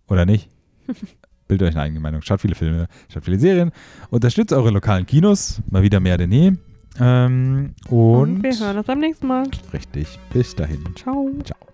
Oder nicht. [LAUGHS] Bildet euch eine eigene Meinung. Schaut viele Filme, schaut viele Serien. Unterstützt eure lokalen Kinos. Mal wieder mehr denn je. Ähm, und, Und wir hören uns beim nächsten Mal. richtig. Bis dahin. Ciao. Ciao.